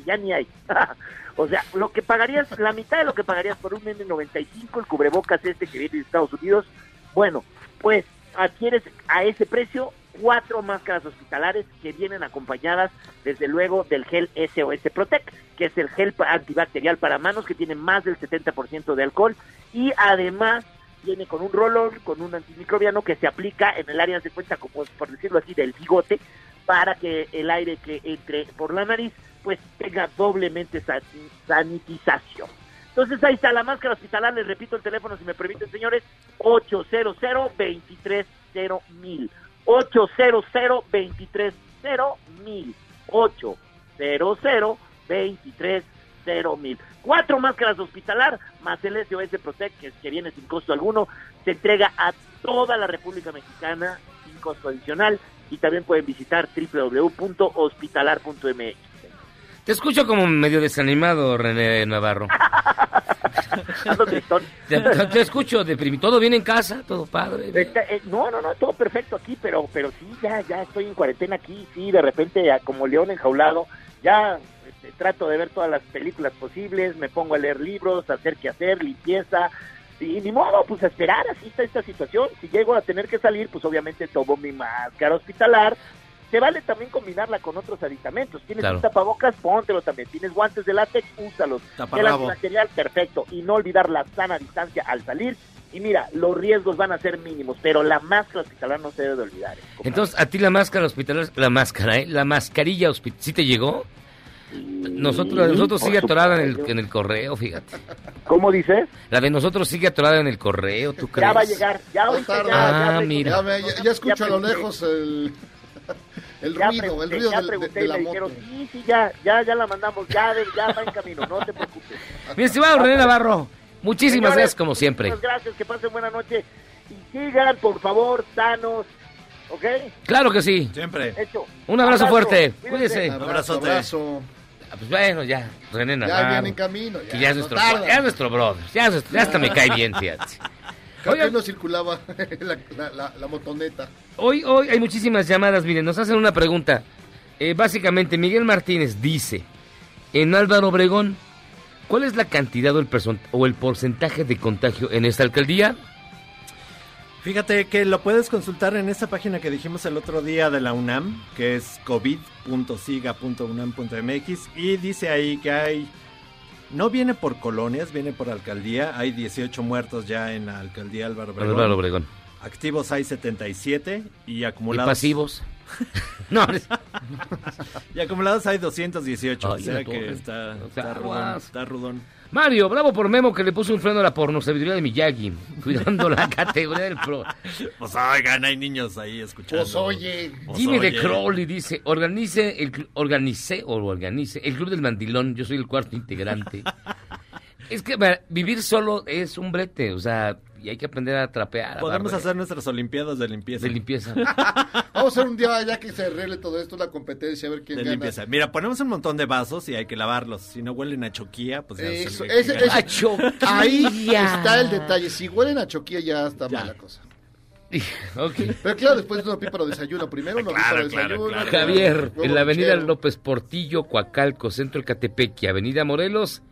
Ya ni hay. o sea, lo que pagarías, la mitad de lo que pagarías por un N95, el cubrebocas este que viene de Estados Unidos. Bueno, pues adquieres a ese precio cuatro máscaras hospitalares que vienen acompañadas, desde luego, del gel SOS Protect, que es el gel antibacterial para manos que tiene más del 70% de alcohol y además viene con un roll con un antimicrobiano que se aplica en el área de cuenta, como por decirlo así, del bigote, para que el aire que entre por la nariz pues tenga doblemente san- sanitización. Entonces ahí está la máscara hospitalar, les repito el teléfono si me permiten señores, 800 230 mil 800 230 mil 800 230 mil Cuatro máscaras hospitalar más el SOS Protect que, que viene sin costo alguno. Se entrega a toda la República Mexicana sin costo adicional y también pueden visitar www.hospitalar.mx. Te escucho como medio desanimado, René Navarro. Te, escucho deprimido. ¿Todo bien en casa? ¿Todo padre? Está- eh, no, no, no, todo perfecto aquí, pero pero sí, ya ya estoy en cuarentena aquí, sí, de repente como león enjaulado, ya este, trato de ver todas las películas posibles, me pongo a leer libros, a hacer que hacer, limpieza, y ni modo, pues a esperar, así está esta situación. Si llego a tener que salir, pues obviamente tomo mi máscara hospitalar. Se vale también combinarla con otros aditamentos. Tienes Claro. un tapabocas, póntelo también. Tienes guantes de látex, úsalos. El Taparrabo. antibacterial, perfecto. Y no olvidar la sana distancia al salir. Y mira, los riesgos van a ser mínimos, pero la máscara hospitalar no se debe de olvidar. ¿eh? Entonces, a ti la máscara hospitalaria, la máscara, ¿eh? La mascarilla hospitalaria, ¿sí te llegó? Nosotros, la de nosotros sigue atorada en el, supuesto. en el correo, fíjate. ¿Cómo dices? La de nosotros sigue atorada en el correo, ¿tú crees? Ya va a llegar, ya ahorita ya, ya Ah, con- mira. Ya, ve- ya- ya escucho a lo lejos el, el Ya ruido, el pregunté, ruido ya del- de, pregunté de y la me moto. dijeron, sí, sí, ya, ya, ya la mandamos, ya, ya va en camino, no te preocupes. Mi estimado René Navarro, muchísimas Señores, gracias como siempre. Muchas gracias, que pasen buena noche. Y sigan, por favor, sanos, ¿ok? Claro que sí. Siempre. Hecho. Un abrazo fuerte, Cuídense. cuídese. Abrazo, Abrazote. abrazo. Ah, Pues bueno, ya, René Ya Navarro. viene en camino. Ya, que ya es no nuestro, ya es nuestro brother. Ya, es- ya hasta me cae bien, fíjate. Oigan. no circulaba la, la, la- la motoneta. Hoy, hoy hay muchísimas llamadas, miren, nos hacen una pregunta. Eh, básicamente, Miguel Martínez dice, en Álvaro Obregón, ¿cuál es la cantidad o el, o el porcentaje de contagio en esta alcaldía? Fíjate que lo puedes consultar en esta página que dijimos el otro día de la UNAM, que es covid.siga.unam.mx y dice ahí que hay no viene por colonias, viene por alcaldía, hay 18 muertos ya en la alcaldía Álvaro Obregón. Álvaro Obregón. Activos hay 77 y ¿Y acumulados pasivos? no, y acumulados hay 218, o Ay, sea la que está, O sea, está rudón, está rudón. Mario, bravo por Memo que le puso un freno a la pornosabiduría de Miyagi, cuidando la categoría del pro. Pues oigan, hay niños ahí escuchando. Pues oye. Pues, Jimmy de oye. Crowley dice, organice el, organice o organice el Club del Mandilón, yo soy el cuarto integrante. es que vivir solo es un brete, o sea, y hay que aprender a trapear. a Podemos hacer nuestras olimpiadas de limpieza. de limpieza. Vamos a hacer un día ya que se arregle todo esto, la competencia, a ver quién de gana. limpieza. Mira, ponemos un montón de vasos y hay que lavarlos. Si no huelen a choquía, pues ya Eso, ese- ese- ¡A choquilla! Ahí está el detalle. Si huelen a choquilla ya está Ya. mala cosa. Ok. Pero claro, después uno píparo desayuno. Primero uno Claro, claro, desayuno. claro. Javier, en la avenida. López Portillo, Coacalco, Centro El Catepequi, avenida Morelos,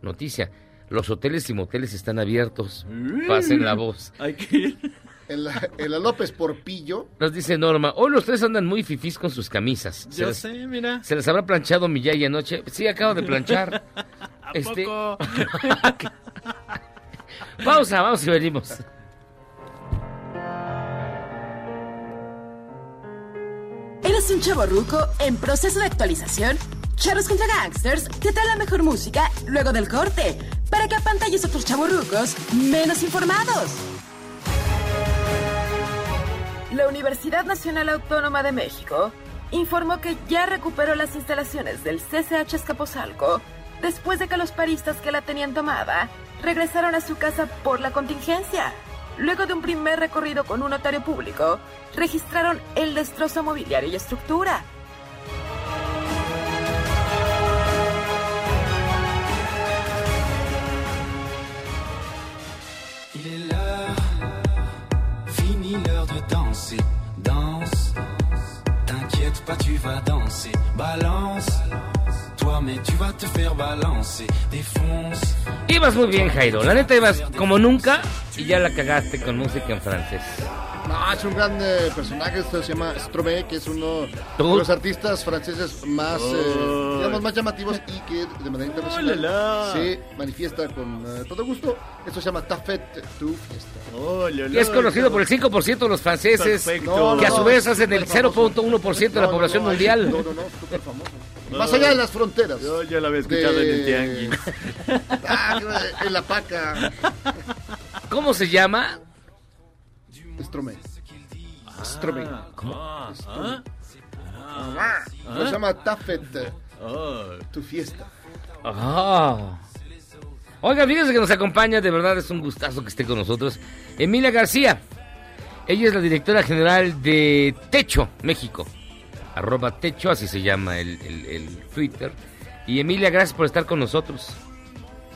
noticia, los hoteles y moteles están abiertos, pasen la voz. Hay que ir. En la, en la López Porpillo. Nos dice Norma, hoy los tres andan muy fifís con sus camisas. ¿Se Yo les, sé, mira. ¿Se les habrá planchado Miyagi anoche? Sí, acabo de planchar. ¿A Este- poco? Pausa, vamos y venimos. ¿Eres un chavo ruco en proceso de actualización? Charros contra Gangsters te trae la mejor música luego del corte para que apantalles a otros chavorrucos menos informados. La Universidad Nacional Autónoma de México informó que ya recuperó las instalaciones del CCH Escaposalco después de que los paristas que la tenían tomada regresaron a su casa por la contingencia. Luego de un primer recorrido con un notario público, registraron el destrozo mobiliario y estructura. Danser. Danse, t'inquiète pas, tu vas danser. Balance, toi, mais tu vas te faire balancer. Défonce. Ibas muy bien, Jairo. La neta ibas como nunca y ya la cagaste con música en francés. No, es un gran eh, personaje. Esto se llama Stromae, que es uno ¿Tú? de los artistas franceses más, eh, digamos, más llamativos y que de manera internacional Oh, la, la. se manifiesta con eh, todo gusto. Esto se llama Tafet Tu Fiesta. Oh, Y es conocido por el 5% de los franceses, que a su vez hacen el súper famoso. 0.1% de la población no, no, mundial. No, no, no, súper famoso. Más allá de las fronteras. Yo ya lo había escuchado De- en el tianguis. Ah, en la paca. ¿Cómo se llama? Stromae. Stromae. Ah, ah, Se llama Tafet oh. Tu Fiesta. Ah. Oiga, fíjense que nos acompaña, de verdad es un gustazo que esté con nosotros. Emilia García. Ella es la directora general de Techo, México. Arroba Techo, así se llama el, el- el Twitter. Y Emilia, gracias por estar con nosotros.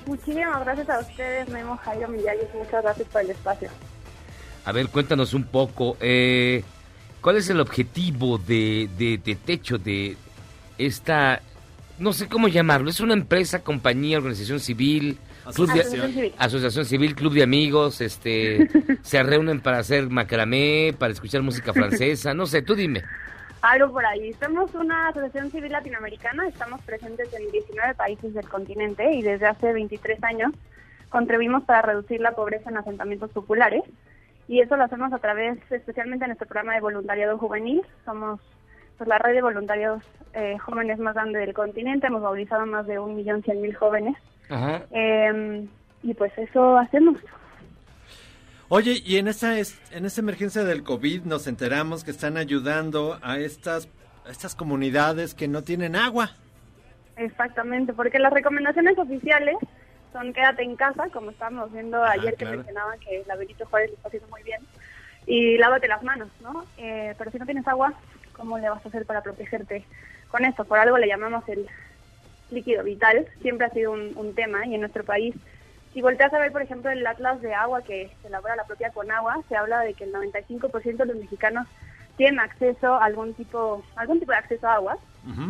Muchísimas gracias a ustedes, Memo Jairo Millalles. Muchas gracias por el espacio. A ver, cuéntanos un poco, eh, ¿cuál es el objetivo de, de, de Techo, de esta, no sé cómo llamarlo, es una empresa, compañía, organización civil, club de- Asociación civil. asociación civil, club de amigos, este, se reúnen para hacer macramé, para escuchar música francesa, no sé, tú dime. Algo por ahí. Somos una asociación civil latinoamericana, estamos presentes en 19 países del continente y desde hace 23 años contribuimos para reducir la pobreza en asentamientos populares y eso lo hacemos a través, especialmente en nuestro programa de voluntariado juvenil. Somos pues, la red de voluntarios eh, jóvenes más grande del continente, hemos movilizado a más de un millón cien mil jóvenes Ajá. Eh, y pues eso hacemos. Oye, y en esa es- en esa emergencia del COVID nos enteramos que están ayudando a estas a estas comunidades que no tienen agua. Exactamente, porque las recomendaciones oficiales son quédate en casa, como estábamos viendo ayer que claro. mencionaban que la Benito Juárez lo está haciendo muy bien, y lávate las manos, ¿no? Eh, pero si no tienes agua, ¿cómo le vas a hacer para protegerte con esto? Por algo le llamamos el líquido vital, siempre ha sido un, un tema y en nuestro país, si volteas a ver, por ejemplo, el atlas de agua que se elabora la propia Conagua, se habla de que el 95% de los mexicanos tienen acceso a algún tipo, algún tipo de acceso a agua,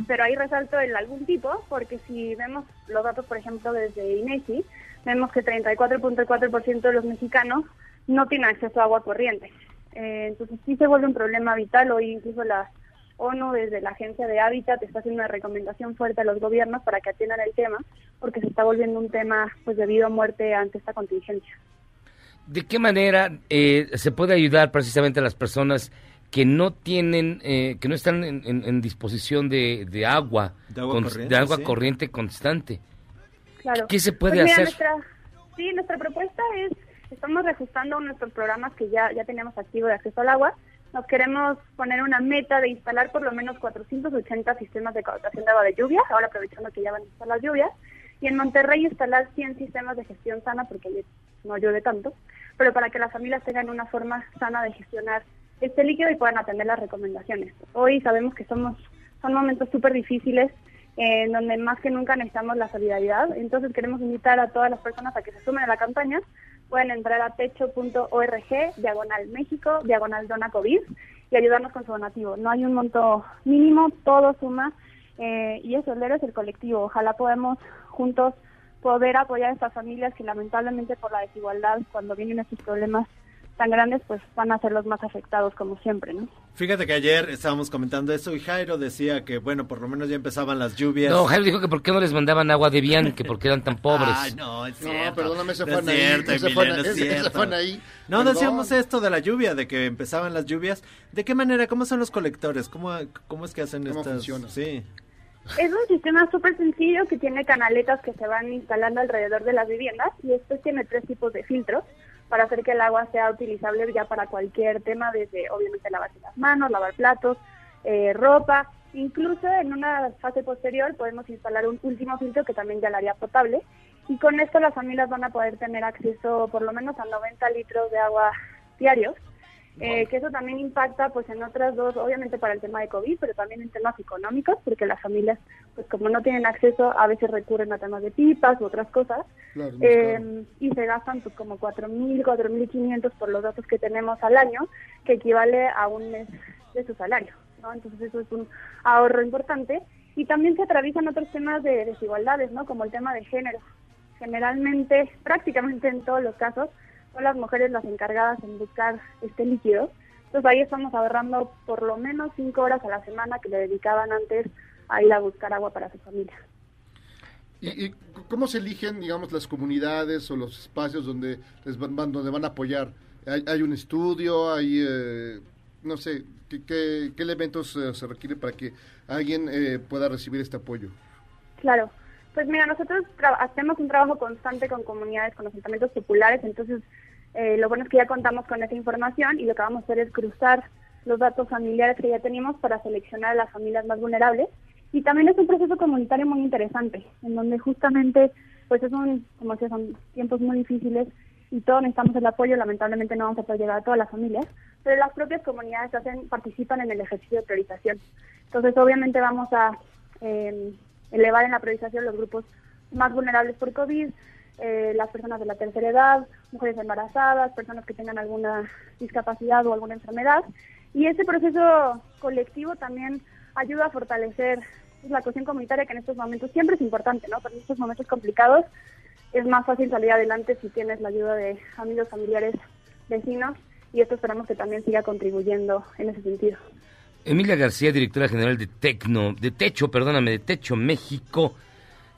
pero ahí resalto el algún tipo, porque si vemos los datos, por ejemplo, desde INEGI, vemos que 34.4% de los mexicanos no tienen acceso a agua corriente. Eh, entonces sí se vuelve un problema vital. Hoy incluso la ONU desde la Agencia de Hábitat está haciendo una recomendación fuerte a los gobiernos para que atiendan el tema, porque se está volviendo un tema pues de vida o muerte ante esta contingencia. ¿De qué manera eh, se puede ayudar precisamente a las personas que no tienen, eh, que no están en, en- en disposición de, de agua, De agua corriente, de agua sí. corriente constante? Claro. ¿Qué se puede Pues mira, hacer? Nuestra, sí, nuestra propuesta es, estamos reajustando nuestros programas que ya, ya teníamos activo de acceso al agua. Nos queremos poner una meta de instalar por lo menos 480 sistemas de captación de agua de lluvia, ahora aprovechando que ya van a estar las lluvias. Y en Monterrey instalar 100 sistemas de gestión sana, porque allí no llueve tanto, pero para que las familias tengan una forma sana de gestionar este líquido y puedan atender las recomendaciones. Hoy sabemos que somos son momentos súper difíciles en donde más que nunca necesitamos la solidaridad. Entonces queremos invitar a todas las personas a que se sumen a la campaña. Pueden entrar a techo.org, diagonal México, diagonal dona COVID y ayudarnos con su donativo. No hay un monto mínimo, todo suma eh, y eso, es el colectivo. Ojalá podamos juntos poder apoyar a estas familias que lamentablemente por la desigualdad, cuando vienen estos problemas tan grandes, pues van a ser los más afectados como siempre, ¿no? Fíjate que ayer estábamos comentando eso y Jairo decía que, bueno, por lo menos ya empezaban las lluvias. No, Jairo dijo que por qué no les mandaban agua de Bian, que porque eran tan pobres. Ay, no, es No, cierto. perdóname, No cierto, ese fue Anaí. No, Perdón. decíamos esto de la lluvia, de que empezaban las lluvias. ¿De qué manera? ¿Cómo son los colectores? ¿Cómo, cómo es que hacen ¿Cómo estas? funciona? Sí. Es un sistema súper sencillo que tiene canaletas que se van instalando alrededor de las viviendas y después tiene tres tipos de filtros para hacer que el agua sea utilizable ya para cualquier tema, desde obviamente lavarse las manos, lavar platos, eh, ropa. Incluso en una fase posterior podemos instalar un último filtro que también ya la haría potable y con esto las familias van a poder tener acceso por lo menos a 90 litros de agua diarios. Eh, que eso también impacta pues en otras dos, obviamente para el tema de COVID, pero también en temas económicos, porque las familias, pues como no tienen acceso, a veces recurren a temas de pipas u otras cosas, Claro, eh, y se gastan pues como 4.000, 4.500 por los datos que tenemos al año, que equivale a un mes de su salario, ¿no? Entonces eso es un ahorro importante. Y también se atraviesan otros temas de desigualdades, ¿no? Como el tema de género. Generalmente, prácticamente en todos los casos, son las mujeres las encargadas en buscar este líquido. Entonces ahí estamos ahorrando por lo menos cinco horas a la semana que le dedicaban antes a ir a buscar agua para su familia. ¿Y, y cómo se eligen, digamos, las comunidades o los espacios donde les van, donde van a apoyar? ¿Hay, hay un estudio? ¿Hay, eh, no sé, qué, qué- qué elementos eh, se requiere para que alguien eh, pueda recibir este apoyo? Claro. Pues mira, nosotros hacemos un trabajo constante con comunidades, con asentamientos populares, entonces eh, lo bueno es que ya contamos con esa información y lo que vamos a hacer es cruzar los datos familiares que ya tenemos para seleccionar a las familias más vulnerables. Y también es un proceso comunitario muy interesante, en donde justamente, pues es un, como decía, son tiempos muy difíciles y todos necesitamos el apoyo, lamentablemente no vamos a poder llegar a todas las familias, pero las propias comunidades hacen, participan en el ejercicio de priorización. Entonces, obviamente vamos a eh, elevar en la priorización los grupos más vulnerables por COVID, eh, las personas de la tercera edad, mujeres embarazadas, personas que tengan alguna discapacidad o alguna enfermedad. Y ese proceso colectivo también ayuda a fortalecer pues, la cuestión comunitaria que en estos momentos siempre es importante, ¿no? Pero en estos momentos complicados es más fácil salir adelante si tienes la ayuda de amigos, familiares, vecinos y esto esperamos que también siga contribuyendo en ese sentido. Emilia García, directora general de Tecno, de Techo, perdóname, de Techo México.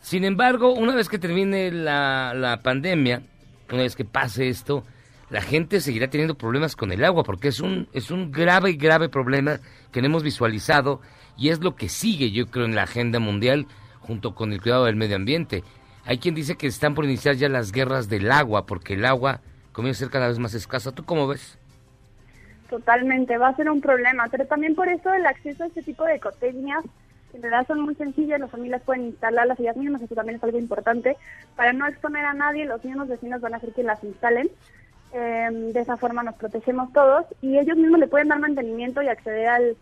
Sin embargo, una vez que termine la, la pandemia, una vez que pase esto, la gente seguirá teniendo problemas con el agua, porque es un, es un grave, grave problema que no hemos visualizado y es lo que sigue, yo creo, en la agenda mundial, junto con el cuidado del medio ambiente. Hay quien dice que están por iniciar ya las guerras del agua, porque el agua comienza a ser cada vez más escasa. ¿Tú cómo ves? Totalmente, va a ser un problema, pero también por eso el acceso a este tipo de ecotecnias en realidad son muy sencillas, las familias pueden instalarlas ellas mismas, eso también es algo importante, para no exponer a nadie, los mismos vecinos van a ser quienes las instalen, Eh, de esa forma nos protegemos todos y ellos mismos le pueden dar mantenimiento y acceder al,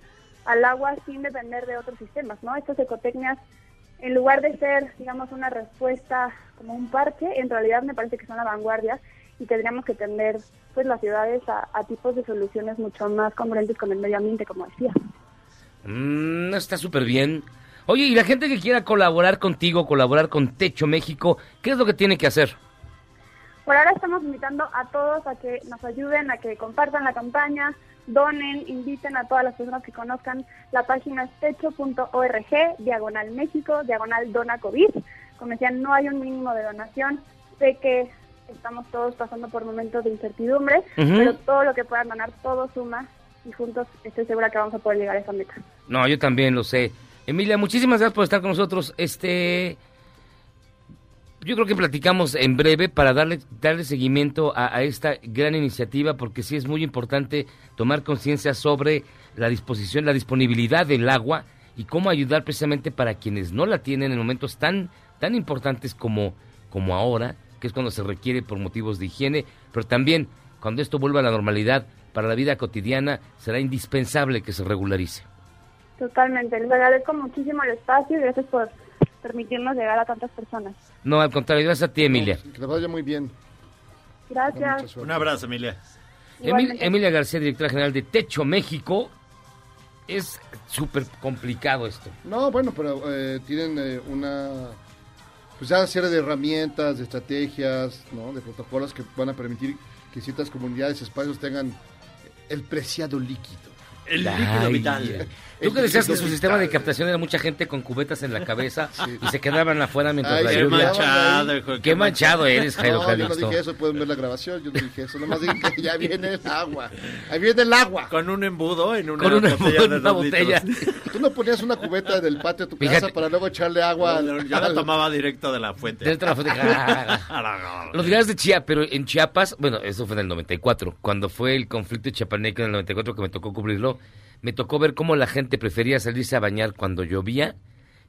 al agua sin depender de otros sistemas, ¿no? Estas ecotecnias, en lugar de ser, digamos, una respuesta como un parche, en realidad me parece que son la vanguardia y tendríamos que tender pues las ciudades a tipos de soluciones mucho más congruentes con el medio ambiente, como decía. Mm, está súper bien. Oye, y la gente que quiera colaborar contigo, colaborar con Techo México, ¿qué es lo que tiene que hacer? Por ahora estamos invitando a todos a que nos ayuden, a que compartan la campaña, donen, inviten a todas las personas que conozcan. La página es techo.org, diagonal México, diagonal dona COVID. Como decían, no hay un mínimo de donación. Sé que estamos todos pasando por momentos de incertidumbre, pero todo lo que puedan donar, todo suma y juntos estoy segura que vamos a poder llegar a esa meta. No, yo también lo sé. Emilia, muchísimas gracias por estar con nosotros. Este, yo creo que platicamos en breve para darle darle seguimiento a, a esta gran iniciativa, porque sí es muy importante tomar conciencia sobre la disposición, la disponibilidad del agua y cómo ayudar precisamente para quienes no la tienen en momentos tan tan importantes como como ahora, que es cuando se requiere por motivos de higiene, pero también cuando esto vuelva a la normalidad para la vida cotidiana será indispensable que se regularice. Totalmente, les agradezco muchísimo el espacio y gracias por permitirnos llegar a tantas personas. No, al contrario, gracias a ti, Emilia. Que le vaya muy bien. Gracias. Un abrazo, Emilia. Emil- Igualmente. Emilia García, directora general de Techo México. Es súper complicado esto. No, bueno, pero eh, tienen eh, una pues ya serie de herramientas, de estrategias, ¿no? de protocolos que van a permitir que ciertas comunidades, espacios tengan el preciado líquido. El Ay, líquido vital. Tú que El decías que su sistema de captación era mucha gente con cubetas en la cabeza y se quedaban afuera mientras Ay, la qué lluvia. manchado, hijo, Qué, qué manchado eres, Jairo No, yo no dije eso, pueden ver la grabación, yo no dije eso, nomás dije que ya viene el agua, ahí viene el agua. Con un embudo en una Con una- botella de una. Tú no ponías una cubeta del patio de tu Fíjate. casa para luego echarle agua. Al- yo la tomaba directo de la fuente. Directo de la fuente. Lo dirás de Chiapas, pero en Chiapas, bueno, eso fue en el 94, cuando fue el conflicto chiapaneco en el 94 que me tocó cubrirlo, me tocó ver cómo la gente prefería salirse a bañar cuando llovía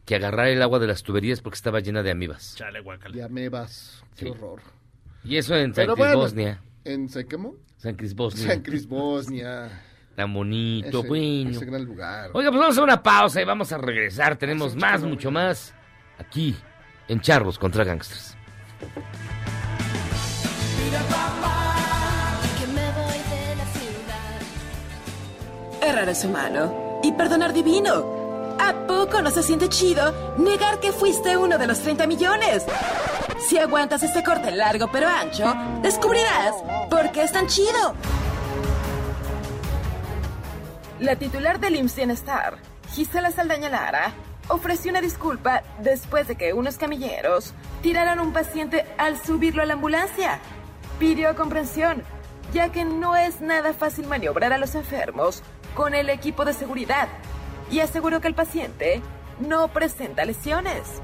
que agarrar el agua de las tuberías porque estaba llena de amibas. Chale, guacala. Ya me vas, qué Sí. horror. Y eso en San Cris bueno, Bosnia. ¿En San qué? San Cris Bosnia. San Cris Bosnia. Tan bonito, Ese, bueno. ese gran lugar. Oiga, pues vamos a hacer una pausa y vamos a regresar. Tenemos más, mucho más aquí en Charros contra Gangsters. Que Errar es humano y perdonar divino. ¿A poco no se siente chido negar que fuiste uno de los 30 millones? Si aguantas este corte largo pero ancho, descubrirás por qué es tan chido. La titular del IMSS Bienestar, Gisela Saldaña Lara, ofreció una disculpa después de que unos camilleros tiraran a un paciente al subirlo a la ambulancia. Pidió comprensión, ya que no es nada fácil maniobrar a los enfermos con el equipo de seguridad, y aseguró que el paciente no presenta lesiones.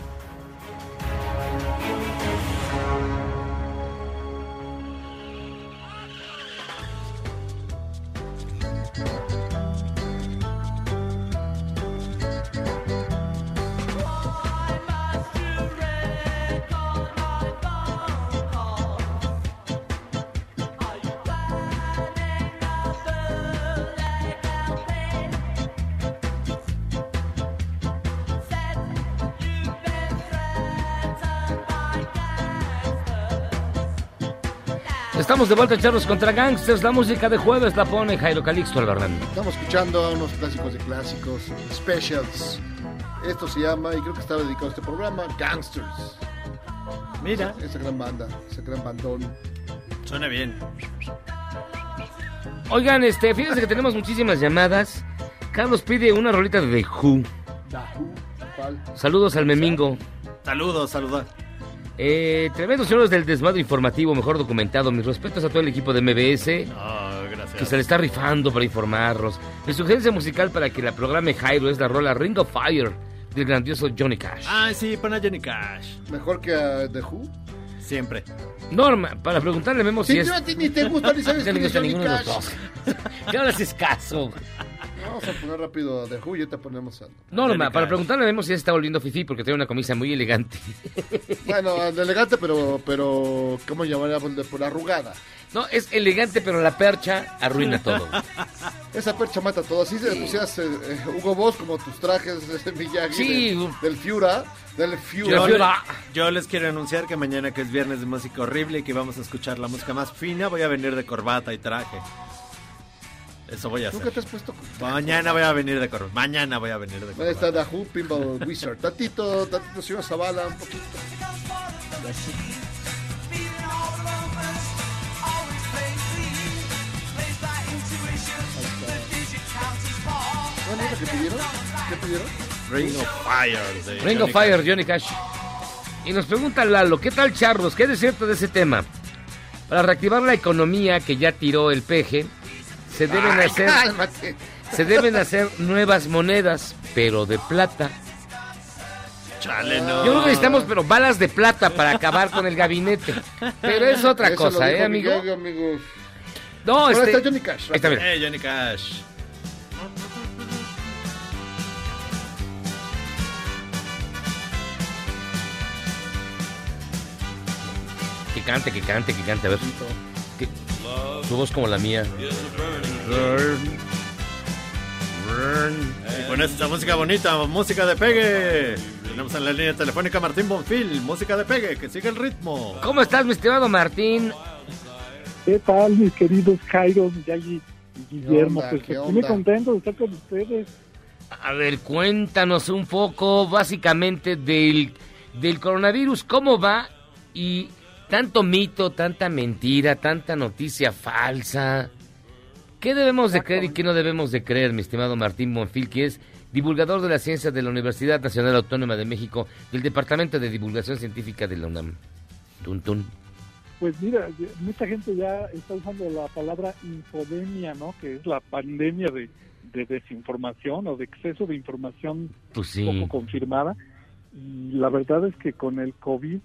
Estamos de vuelta a Charlos contra Gangsters. La música de jueves la pone Jairo Calixto Albarrán. Estamos escuchando a unos clásicos de clásicos, specials. Esto se llama, y creo que estaba dedicado a este programa, Gangsters. Mira. Esa, esa gran banda, esa gran bandón. Suena bien. Oigan, este, fíjense que tenemos muchísimas llamadas. Carlos pide una rolita de The Who. ¿Cuál? Saludos al Memingo. Saludos, saludos. Eh, tremendos señores del desmadre informativo, mejor documentado. Mis respetos a todo el equipo de MBS. Oh, gracias. Que se le está rifando para informarnos. Mi sugerencia musical para que la programe Jairo es la rola Ring of Fire del grandioso Johnny Cash. Ah, sí, pon a Johnny Cash. Mejor que a The Who. Siempre. Norma, para preguntarle a Memo si Sí, es... yo a ti ni te gusta ni sabes no quién es Johnny de Cash. ¿Qué ahora haces caso? Vamos a poner rápido The Who y te ponemos a... Norma, para preguntarle a Memo si ya está volviendo fifí porque tiene una camisa muy elegante. Bueno, elegante, pero, pero ¿cómo llamaríamos? De- Por arrugada. No, es elegante, pero la percha arruina todo. Esa percha mata todo. Así se pusieras eh, eh, Hugo Boss como tus trajes de Miyagi Sí. de- del Fiura. Del Fiura. Yo, le- yo les quiero anunciar que mañana, que es viernes de música horrible y que vamos a escuchar la música más fina, voy a venir de corbata y traje. Eso voy a Nunca hacer. te has puesto... Mañana voy a venir de corbata. Mañana voy a venir de Ahí corbata. está The Who, Pinball Wizard. Tatito, Tatito, señor Zavala, un poquito. ¿Cuál es lo que pidieron? ¿Qué pidieron? Ring of Fire. de Ring Johnny of Fire, Cash. Johnny Cash. Y nos pregunta Lalo, ¿qué tal Charlos? ¿Qué es cierto de ese tema? Para reactivar la economía que ya tiró el peje, se deben hacer se deben hacer nuevas monedas, pero de plata. Chale, no. Yo creo que necesitamos pero balas de plata para acabar con el gabinete. Pero es otra Eso cosa, lo ¿eh, amigo? Miguel, amigo. No, Ahora este... está Johnny Cash. Ahí está, mira. Eh, Johnny Cash. Cante, que cante, que cante, a ver. Que- Su voz como la mía. Y con esta música bonita, música de pegue. Tenemos en la línea telefónica Martín Bonfil, música de pegue, que sigue el ritmo. ¿Cómo estás, mi estimado Martín? ¿Qué tal, mis queridos Jairo, Miyagi y Guillermo? onda? pues ¿Qué estoy muy contento de estar con ustedes. A ver, cuéntanos un poco básicamente del, del coronavirus, cómo va y tanto mito, tanta mentira, tanta noticia falsa. ¿Qué debemos de creer y qué no debemos de creer, mi estimado Martín Bonfil, que es divulgador de la ciencia de la Universidad Nacional Autónoma de México, del Departamento de Divulgación Científica de la UNAM? Tun, tun. Pues mira, mucha gente ya está usando la palabra infodemia, ¿no? Que es la pandemia de, de desinformación o de exceso de información Pues sí. poco confirmada. Y la verdad es que con el COVID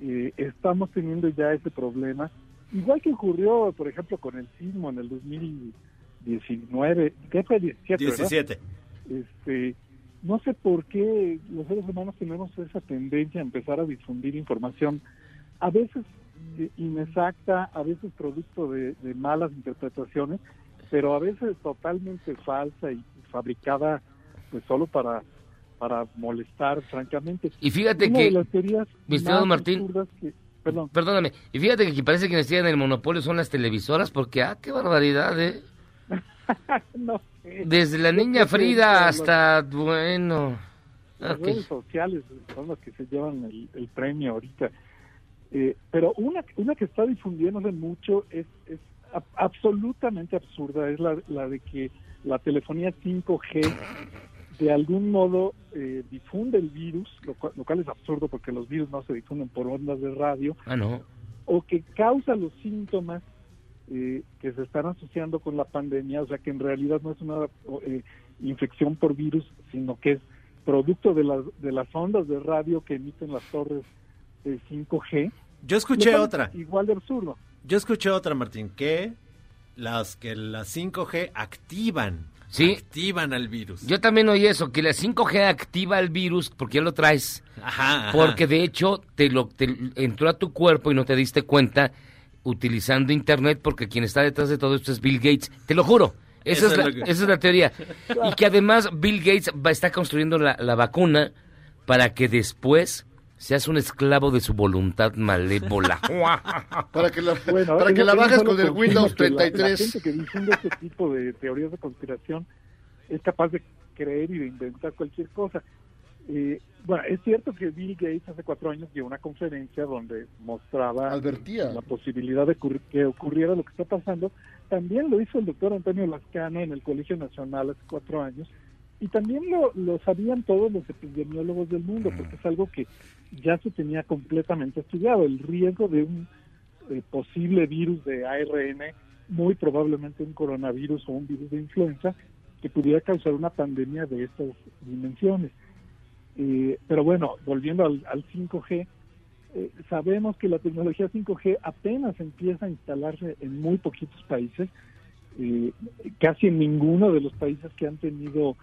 eh, estamos teniendo ya ese problema. Igual que ocurrió, por ejemplo, con el sismo en el 2019, ¿qué fue? 17, ¿verdad? 17. Este, no sé por qué los seres humanos tenemos esa tendencia a empezar a difundir información, a veces eh, inexacta, a veces producto de, de malas interpretaciones, pero a veces totalmente falsa y fabricada pues solo para para molestar, francamente. Y fíjate Una que, de las teorías mi estimado más Martín, absurdas que- perdón, Perdóname, y fíjate que parece que quienes tienen el monopolio son las televisoras, porque, ah, qué barbaridad, ¿eh? no sé. Desde la niña Frida hasta, bueno... Las redes sociales son las que se llevan el, el premio ahorita. Eh, pero una, una que está difundiéndose mucho es, es a- absolutamente absurda, es la, la de que la telefonía 5G de algún modo eh, difunde el virus, lo cual, lo cual es absurdo porque los virus no se difunden por ondas de radio, Ah, no. o que causa los síntomas eh, que se están asociando con la pandemia, o sea que en realidad no es una eh, infección por virus, sino que es producto de las, de las ondas de radio que emiten las torres de 5G. Yo escuché otra. Igual de absurdo. Yo escuché otra, Martín, que las que las 5G activan. Sí. Activan al virus. Yo también oí eso, que la 5G activa el virus porque ya lo traes. Ajá, ajá. Porque de hecho te lo te entró a tu cuerpo y no te diste cuenta utilizando internet porque quien está detrás de todo esto es Bill Gates. Te lo juro. Esa, es, es la, lo que- esa es la teoría. Y que además Bill Gates va, está construyendo la, la vacuna para que después seas un esclavo de su voluntad malévola. para que la, Bueno, para que la bajes con el Windows que la- La, 33. gente que difunde este tipo de teorías de conspiración es capaz de creer y de inventar cualquier cosa. Eh, bueno, es cierto que Bill Gates hace cuatro años dio una conferencia donde mostraba Advertía. la posibilidad de que ocurriera lo que está pasando. También lo hizo el doctor Antonio Lascano en el Colegio Nacional hace cuatro años. Y también lo, lo sabían todos los epidemiólogos del mundo, porque es algo que ya se tenía completamente estudiado. El riesgo de un eh, posible virus de ARN, muy probablemente un coronavirus o un virus de influenza, que pudiera causar una pandemia de estas dimensiones. Eh, pero bueno, volviendo al, al 5G, eh, sabemos que la tecnología 5G apenas empieza a instalarse en muy poquitos países, eh, casi en ninguno de los países que han tenido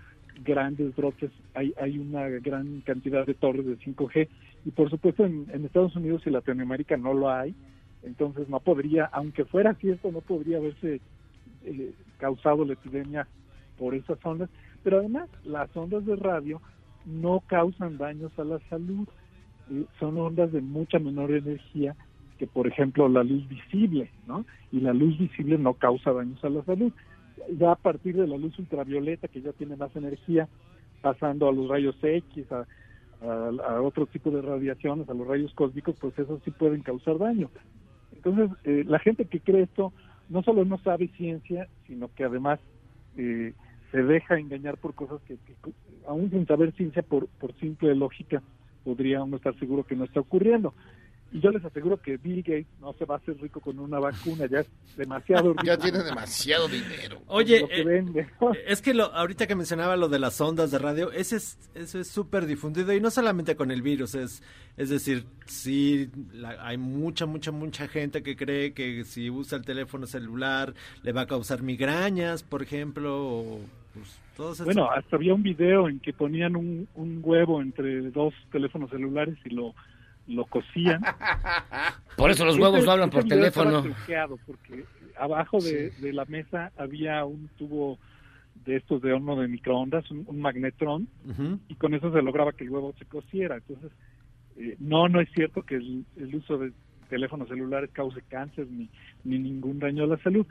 grandes brotes hay, hay una gran cantidad de torres de 5G y por supuesto en, Estados Unidos y Latinoamérica no lo hay, entonces no podría, aunque fuera cierto, no podría haberse eh, causado la epidemia por esas ondas, pero además las ondas de radio no causan daños a la salud, eh, son ondas de mucha menor energía que por ejemplo la luz visible, ¿no? Y la luz visible no causa daños a la salud. Ya a partir de la luz ultravioleta, que ya tiene más energía, pasando a los rayos X, a, a, a otro tipo de radiaciones, a los rayos cósmicos, pues esos sí pueden causar daño. Entonces, eh, la gente que cree esto no solo no sabe ciencia, sino que además eh, se deja engañar por cosas que, que, aún sin saber ciencia, por, por simple lógica, podría uno estar seguro que no está ocurriendo. Y yo les aseguro que Bill Gates no se va a hacer rico con una vacuna, ya es demasiado rico. Ya tiene demasiado dinero. Oye, Lo que eh, vende. es que lo, ahorita que mencionaba lo de las ondas de radio, ese es, eso es súper difundido y no solamente con el virus, es, es decir, sí, la- hay mucha, mucha, mucha gente que cree que si usa el teléfono celular le va a causar migrañas, por ejemplo, o, pues, Bueno, hasta había un video en que ponían un, un huevo entre dos teléfonos celulares y lo, lo cosían. Por eso los huevos no hablan por teléfono. porque abajo de, de la mesa había un tubo de estos de horno de microondas, un, un magnetrón, y con eso se lograba que el huevo se cociera. Entonces, eh, no, no es cierto que el, el uso de teléfonos celulares cause cáncer ni, ni ningún daño a la salud.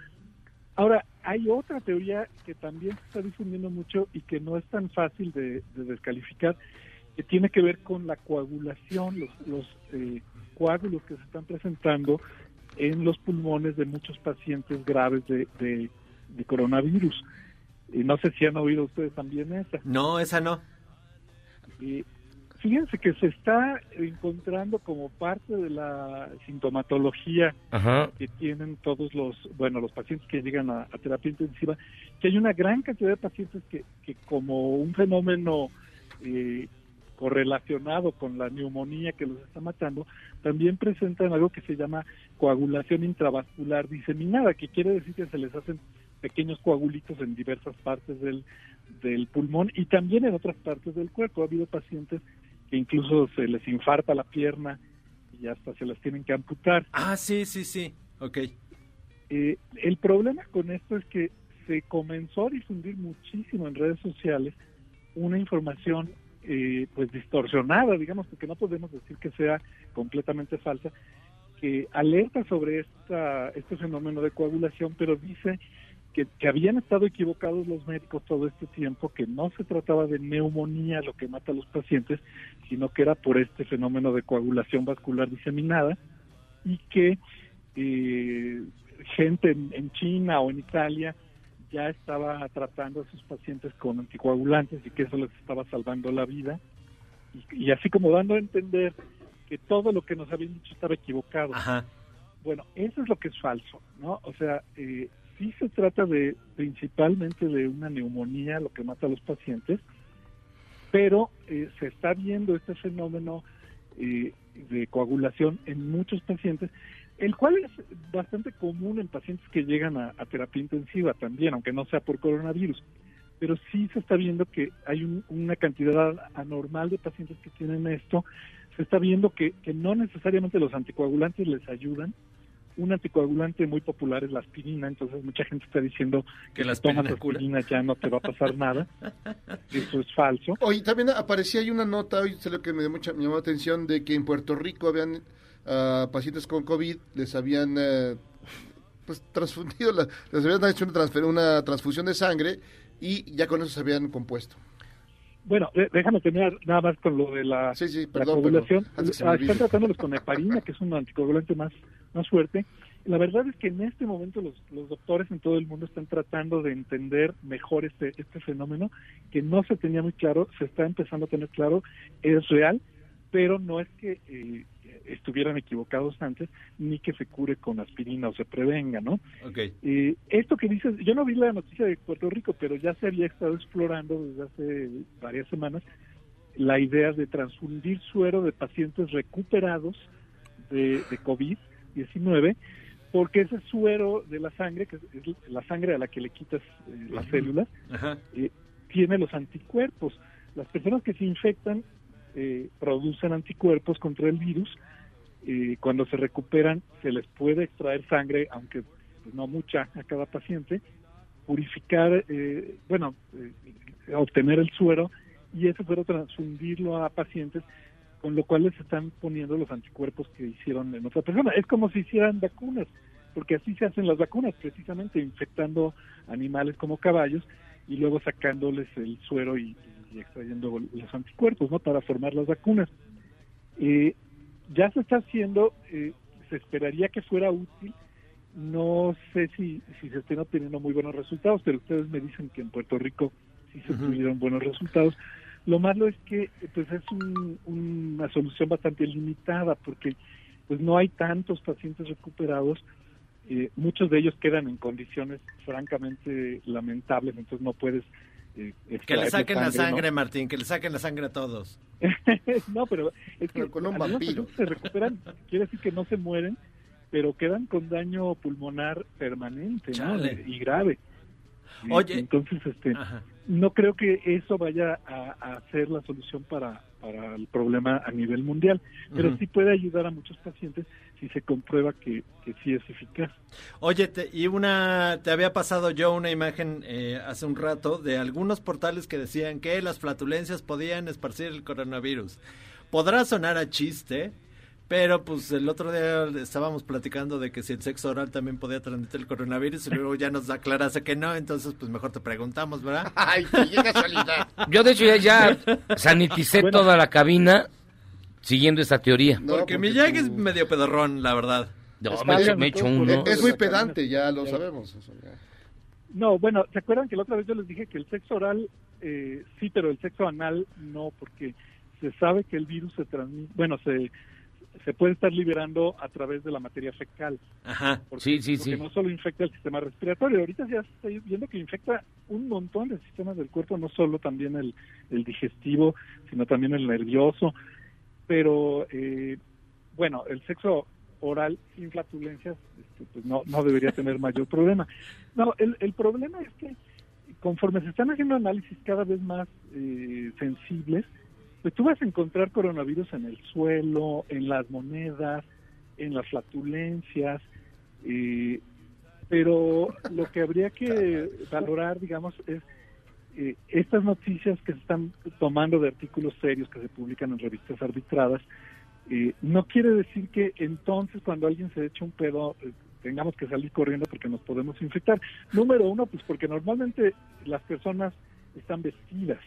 Ahora, hay otra teoría que también se está difundiendo mucho y que no es tan fácil de, de descalificar, que tiene que ver con la coagulación, los, los eh, coágulos que se están presentando en los pulmones de muchos pacientes graves de, de- de coronavirus. Y no sé si han oído ustedes también esa. No, esa no. Y fíjense que se está encontrando como parte de la sintomatología Ajá. que tienen todos los, bueno, los pacientes que llegan a, a terapia intensiva, que hay una gran cantidad de pacientes que, que como un fenómeno eh, correlacionado con la neumonía que los está matando, también presentan algo que se llama coagulación intravascular diseminada, que quiere decir que se les hacen pequeños coagulitos en diversas partes del, del pulmón y también en otras partes del cuerpo. Ha habido pacientes que incluso se les infarta la pierna y hasta se las tienen que amputar. Ah, sí, sí, sí. Ok. Eh, el problema con esto es que se comenzó a difundir muchísimo en redes sociales una información eh, pues distorsionada, digamos, porque no podemos decir que sea completamente falsa, que alerta sobre esta, este fenómeno de coagulación, pero dice que, que habían estado equivocados los médicos todo este tiempo, que no se trataba de neumonía lo que mata a los pacientes, sino que era por este fenómeno de coagulación vascular diseminada y que eh, gente en, en China o en Italia ya estaba tratando a sus pacientes con anticoagulantes y que eso les estaba salvando la vida y, y así como dando a entender que todo lo que nos habían dicho estaba equivocado. Ajá. Bueno, eso es lo que es falso, ¿no? O sea, eh, sí se trata de principalmente de una neumonía, lo que mata a los pacientes, pero eh, se está viendo este fenómeno eh, de coagulación en muchos pacientes, el cual es bastante común en pacientes que llegan a, a terapia intensiva también, aunque no sea por coronavirus. Pero sí se está viendo que hay un- una cantidad anormal de pacientes que tienen esto. Se está viendo que, que no necesariamente los anticoagulantes les ayudan, un anticoagulante muy popular es la aspirina, entonces mucha gente está diciendo que, Que la si tomas aspirina aspirina ya no te va a pasar nada. Eso es falso. Oye, también aparecía ahí una nota, hoy sé lo que me, dio mucha, me llamó la atención, de que en Puerto Rico habían ah, pacientes con COVID, les habían eh, pues transfundido, la- les habían hecho una, una transfusión de sangre y ya con eso se habían compuesto. Bueno, déjame terminar nada más con lo de la, perdón, coagulación. me Ah, están tratándolos con heparina, que es un anticoagulante más, más fuerte. La verdad es que en este momento los, los doctores en todo el mundo están tratando de entender mejor este, este fenómeno, que no se tenía muy claro, se está empezando a tener claro, es real, pero no es que eh, estuvieran equivocados antes, ni que se cure con aspirina o se prevenga, ¿no? Ok. Eh, esto que dices, yo no vi la noticia de Puerto Rico, pero ya se había estado explorando desde hace varias semanas la idea de transfundir suero de pacientes recuperados de, de COVID-19, porque ese suero de la sangre, que es es la sangre a la que le quitas eh, las células, Ajá. eh, tiene los anticuerpos. Las personas que se infectan eh, producen anticuerpos contra el virus. Eh, cuando se recuperan, se les puede extraer sangre, aunque no mucha a cada paciente, purificar, eh, bueno, eh, obtener el suero y ese suero transfundirlo a pacientes, con lo cual les están poniendo los anticuerpos que hicieron en otra persona. Es como si hicieran vacunas, porque así se hacen las vacunas, precisamente infectando animales como caballos y luego sacándoles el suero y, y extrayendo los anticuerpos, ¿no? Para formar las vacunas. Eh, ya se está haciendo, eh, se esperaría que fuera útil. No sé si, si se estén obteniendo muy buenos resultados, pero ustedes me dicen que en Puerto Rico sí se tuvieron buenos resultados. Lo malo es que pues es un- una solución bastante limitada porque pues no hay tantos pacientes recuperados. eh, muchos de ellos quedan en condiciones francamente lamentables, entonces no puedes Que le saquen la ¿no? sangre, Martín, que le saquen la sangre a todos. no, pero es que con un vampiro. se recuperan, quiere decir que no se mueren, pero quedan con daño pulmonar permanente y grave. Oye. entonces este no creo que eso vaya a, a ser la solución para, para el problema a nivel mundial, pero Ujú. sí puede ayudar a muchos pacientes si se comprueba que, que sí es eficaz. Oye, te, y una, te había pasado yo una imagen eh, hace un rato de algunos portales que decían que las flatulencias podían esparcir el coronavirus. Podrá sonar a chiste, pero pues el otro día estábamos platicando de que si el sexo oral también podía transmitir el coronavirus y luego ya nos aclarase que no, entonces pues mejor te preguntamos, ¿verdad? Ay, qué casualidad. Yo de hecho ya, ya saniticé toda la cabina siguiendo esta teoría. porque mi Miyagi es medio pedorrón, la verdad. No, me, echo- me echo uno. Es muy pedante, ya lo sabemos. eso ya. No, bueno, ¿se acuerdan que la otra vez yo les dije que el sexo oral eh, sí, pero el sexo anal no, porque se sabe que el virus se transmite, bueno, se, se puede estar liberando a través de la materia fecal. Ajá. Porque, Sí, sí, porque sí. no solo infecta el sistema respiratorio, ahorita ya se está viendo que infecta un montón de sistemas del cuerpo, no solo también el, el digestivo, sino también el nervioso. Pero, eh, bueno, el sexo oral sin flatulencias este, pues no, no debería tener mayor problema. No, el, el problema es que conforme se están haciendo análisis cada vez más eh, sensibles, pues tú vas a encontrar coronavirus en el suelo, en las monedas, en las flatulencias, eh, pero lo que habría que valorar, digamos, es eh, estas noticias que se están tomando de artículos serios que se publican en revistas arbitradas, eh, no quiere decir que entonces cuando alguien se echa un pedo eh, tengamos que salir corriendo porque nos podemos infectar. Número uno, pues porque normalmente las personas están vestidas.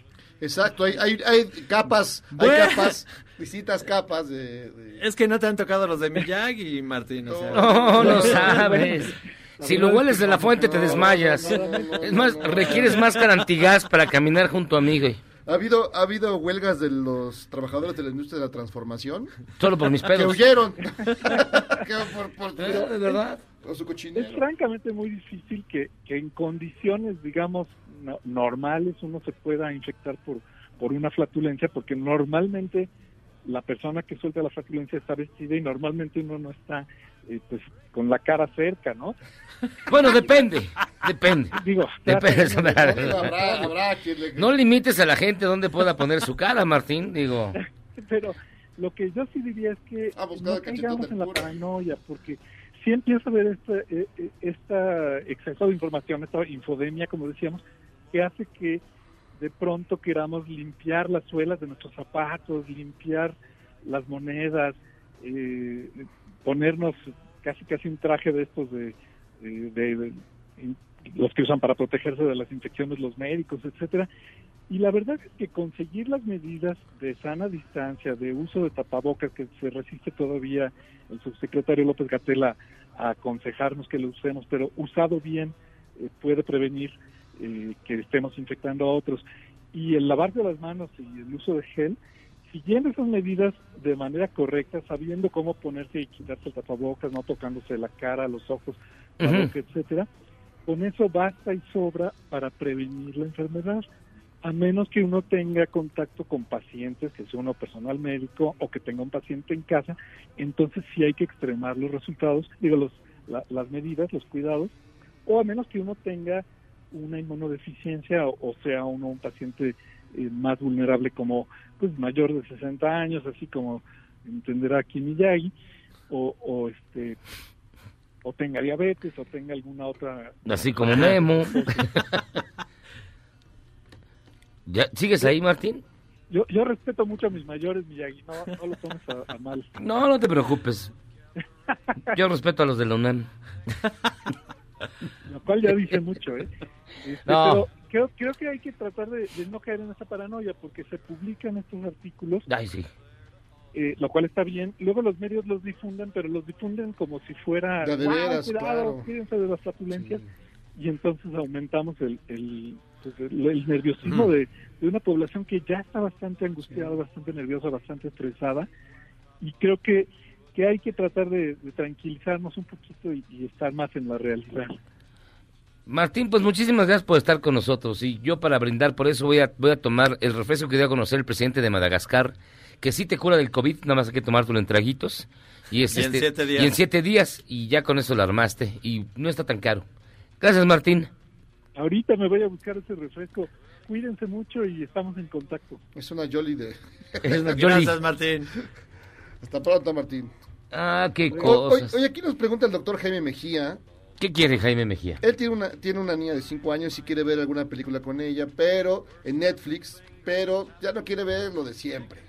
Exacto, hay, hay, hay capas, hay Bueno. capas, distintas capas de... de- Es que no te han tocado los de Miyagi, Martín. O sea. No, no sabes. Si lo hueles de la fuente te desmayas. Es más, requieres máscara antigás para caminar junto a mí, güey. ¿Ha habido, ¿Ha habido huelgas de los trabajadores de la industria de la transformación? Solo por mis Que pedos. huyeron. Que por, por- de verdad. por su Es francamente muy difícil que, que en condiciones, digamos, no- normales uno se pueda infectar por, por una flatulencia, porque normalmente la persona que suelta la flatulencia está vestida y normalmente uno no está eh, pues con la cara cerca, ¿no? Bueno, depende. Depende. Digo, Depende. Habrá, habrá quien le... No limites a la gente donde pueda poner su cara, Martín. Digo, pero lo que yo sí diría es que Ah, no caigamos en la paranoia, porque sí empieza a haber este, eh, eh, esta exceso de información, esta infodemia, como decíamos, que hace que de pronto queramos limpiar las suelas de nuestros zapatos, limpiar las monedas, eh, ponernos casi casi un traje de estos de, de- los que usan para protegerse de las infecciones los médicos, etcétera. Y la verdad es que conseguir las medidas de sana distancia, de uso de tapabocas, que se resiste todavía el subsecretario López Gatela a aconsejarnos que lo usemos, pero usado bien eh, puede prevenir eh, que estemos infectando a otros. Y el lavarse las manos y el uso de gel, siguiendo esas medidas de manera correcta, sabiendo cómo ponerse y quitarse el tapabocas, no tocándose la cara, los ojos, la boca, etcétera, con eso basta y sobra para prevenir la enfermedad, a menos que uno tenga contacto con pacientes, que sea uno personal médico o que tenga un paciente en casa, entonces sí hay que extremar los resultados, digo, los, la- las medidas, los cuidados, o a menos que uno tenga una inmunodeficiencia o, o sea uno un paciente eh, más vulnerable como pues mayor de 60 años, así como entenderá aquí Miyagi, o, o este o tenga diabetes o tenga alguna otra Así como Memo. ¿Ya, ¿Sigues ahí, Martín? Yo, yo respeto mucho a mis mayores, Miyagi, no, no lo tomes a, a mal. No, no te preocupes. Yo respeto a los de la UNAM. Lo cual ya dice mucho, ¿eh? Este, No. Pero creo, creo que hay que tratar de, de no caer en esa paranoia porque se publican estos artículos, Ay, sí. eh, lo cual está bien. Luego los medios los difunden, pero los difunden como si fuera... De a de "Guau, veras, cuidado, claro". cuídense de las flatulencias. Y entonces aumentamos el, el, pues, el- el nerviosismo de, de una población que ya está bastante angustiada, bastante nerviosa, bastante estresada. Y creo que, que hay que tratar de, de tranquilizarnos un poquito y, y estar más en la realidad. Martín, pues muchísimas gracias por estar con nosotros. Y yo para brindar por eso voy a, voy a tomar el refresco que dio a conocer el presidente de Madagascar, que sí te cura del COVID, nada más hay que tomártelo en traguitos. Y, es Y en este- siete días. Y en siete días, y ya con eso lo armaste. Y no está tan caro. Gracias, Martín. Ahorita me voy a buscar ese refresco. Cuídense mucho y estamos en contacto. Es una Jolly de... Es una Jolly. Gracias, Martín. Hasta pronto, Martín. Ah, qué Oye, cosas. Oye, aquí nos pregunta el doctor Jaime Mejía. ¿Qué quiere Jaime Mejía? Él tiene una, tiene una niña de 5 años y quiere ver alguna película con ella, pero en Netflix, pero ya no quiere ver lo de siempre.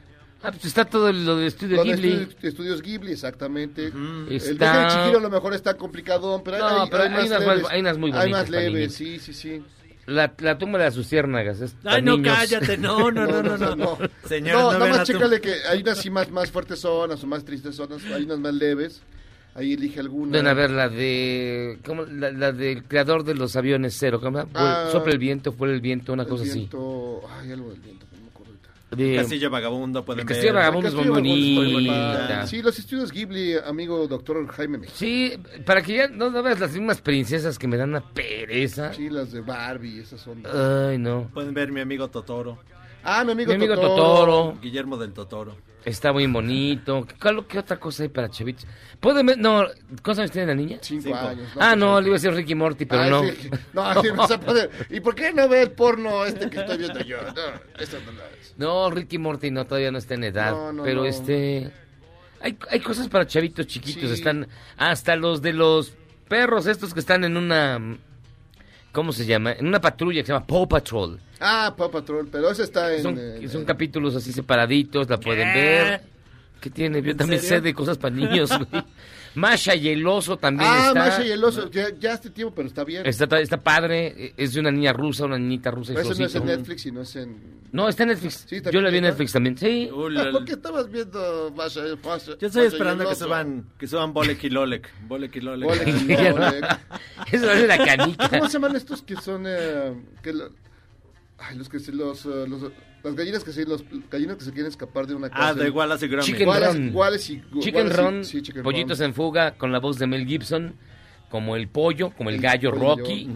Ah, pues está todo lo de Estudio Lo de Ghibli. Estudios, Estudios Ghibli, exactamente. El Está- viaje de Chihiro a lo mejor está complicado, pero, No, hay, pero hay hay más unas leves. más- hay unas muy Hay bonitas más para leves, sí, sí, sí. La, la tumba de las luciérnagas. Ay, no, niños. cállate, no, no, no, no, no. Señor, no, no nada más chécale que hay unas sí más, más fuertes zonas o más tristes zonas, hay unas más leves. Ahí elige alguna. Ven a ver la de. ¿cómo? La, la del creador de los aviones cero. ¿cómo? Ah, Sopla el viento, fue el viento, una El cosa viento- Ay, algo del viento, así. De- Castillo Vagabundo pueden El ver. Castillo Vagabundo es muy Castillo Vagabundo es muy bonita. Sí, los estudios Ghibli, amigo doctor Jaime Mejía. Sí, para que ya no, no veas las mismas princesas que me dan una pereza. Sí, las de Barbie, esas son. Ay, no. Pueden ver mi amigo Totoro. Ah, mi amigo, Mi amigo Totoro. Totoro. Guillermo del Totoro. Está muy bonito. ¿Qué, qué otra cosa hay para chavitos? ¿Pueden ver? No, ¿cuántos años tiene la niña? Cinco, Cinco. años. Ah, no, le iba a decir Ricky Morty, pero no. sí. No, así vas a poner. ¿Y por qué no ve el porno este que estoy viendo yo? No, esto no lo es. No, Ricky Morty no, todavía no está en edad. No, no, pero no. este. Hay, hay cosas para chavitos chiquitos. Sí. Están hasta los de los perros estos que están en una. ¿Cómo se llama? En una patrulla que se llama Paw Patrol. Ah, Paw Patrol, pero ese está en. Son, eh, son capítulos así separaditos, la pueden ver. ¿Qué tiene? Yo ¿En también serio? sé de cosas para niños. güey. Masha y el oso también Ah, está. Masha y el oso. Ya, ya hace tiempo, pero está bien. Está, está padre. Es de una niña rusa, una niñita rusa Pero ese no es en. Netflix y no es en. No, está en Netflix. Sí, Yo la vi en. Netflix también. Sí. La- ¿Por qué estabas viendo Masha? Masha Yo estoy Masha esperando que suban, que suban Bolek y Lolek. Bolek y Lolek. Bolek y. Lolek. Eso es la canica. ¿Cómo se llaman estos que son eh, que lo- ay, los que se los, eh, los- las gallinas que se los gallinas que se quieren escapar de una casa? Ah, de Wallace y Gromit. Chicken Wallace- Run. Wallace y- Chicken Wallace y- Run, sí, Chicken Pollitos Run. en fuga con la voz de Mel Gibson, como el pollo, como el gallo pollo. Rocky.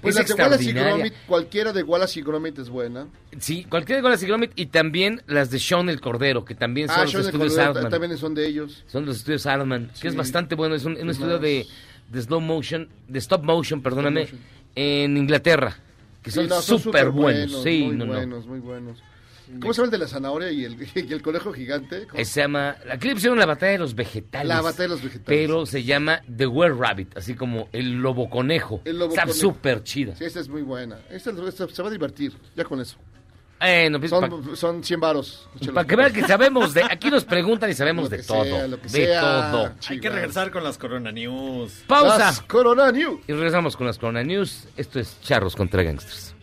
Pues es las de Wallace y. Gromit, cualquiera de Wallace y Gromit es buena. Sí, cualquiera de Wallace y Gromit y también las de Sean el Cordero, que también son Ah, los the estudios Cordero, también son de ellos. Son los estudios Altman, Sí. que es bastante bueno. Es un, un Es estudio de, de slow motion, de stop motion, perdóname, motion. en Inglaterra, que son no, súper buenos. Sí, muy no, no. buenos, muy buenos. ¿Cómo se llama el de la zanahoria y el, y el conejo gigante? ¿Cómo? Eh, Se llama, aquí le pusieron la batalla de los vegetales. La batalla de los vegetales. Pero se llama The Were Rabbit, así como el lobo conejo. El lobo Está súper chida. Sí, esta es muy buena. Esta, esta se va a divertir, ya con eso. Pues, pa- Son, son 100 varos. Para que vean que sabemos de. Aquí nos preguntan y sabemos de todo. sea, lo que de sea. todo. Hay que regresar con las Corona News. Pausa. Las Corona News. Y regresamos con las Corona News. Esto es Charros contra Gangsters.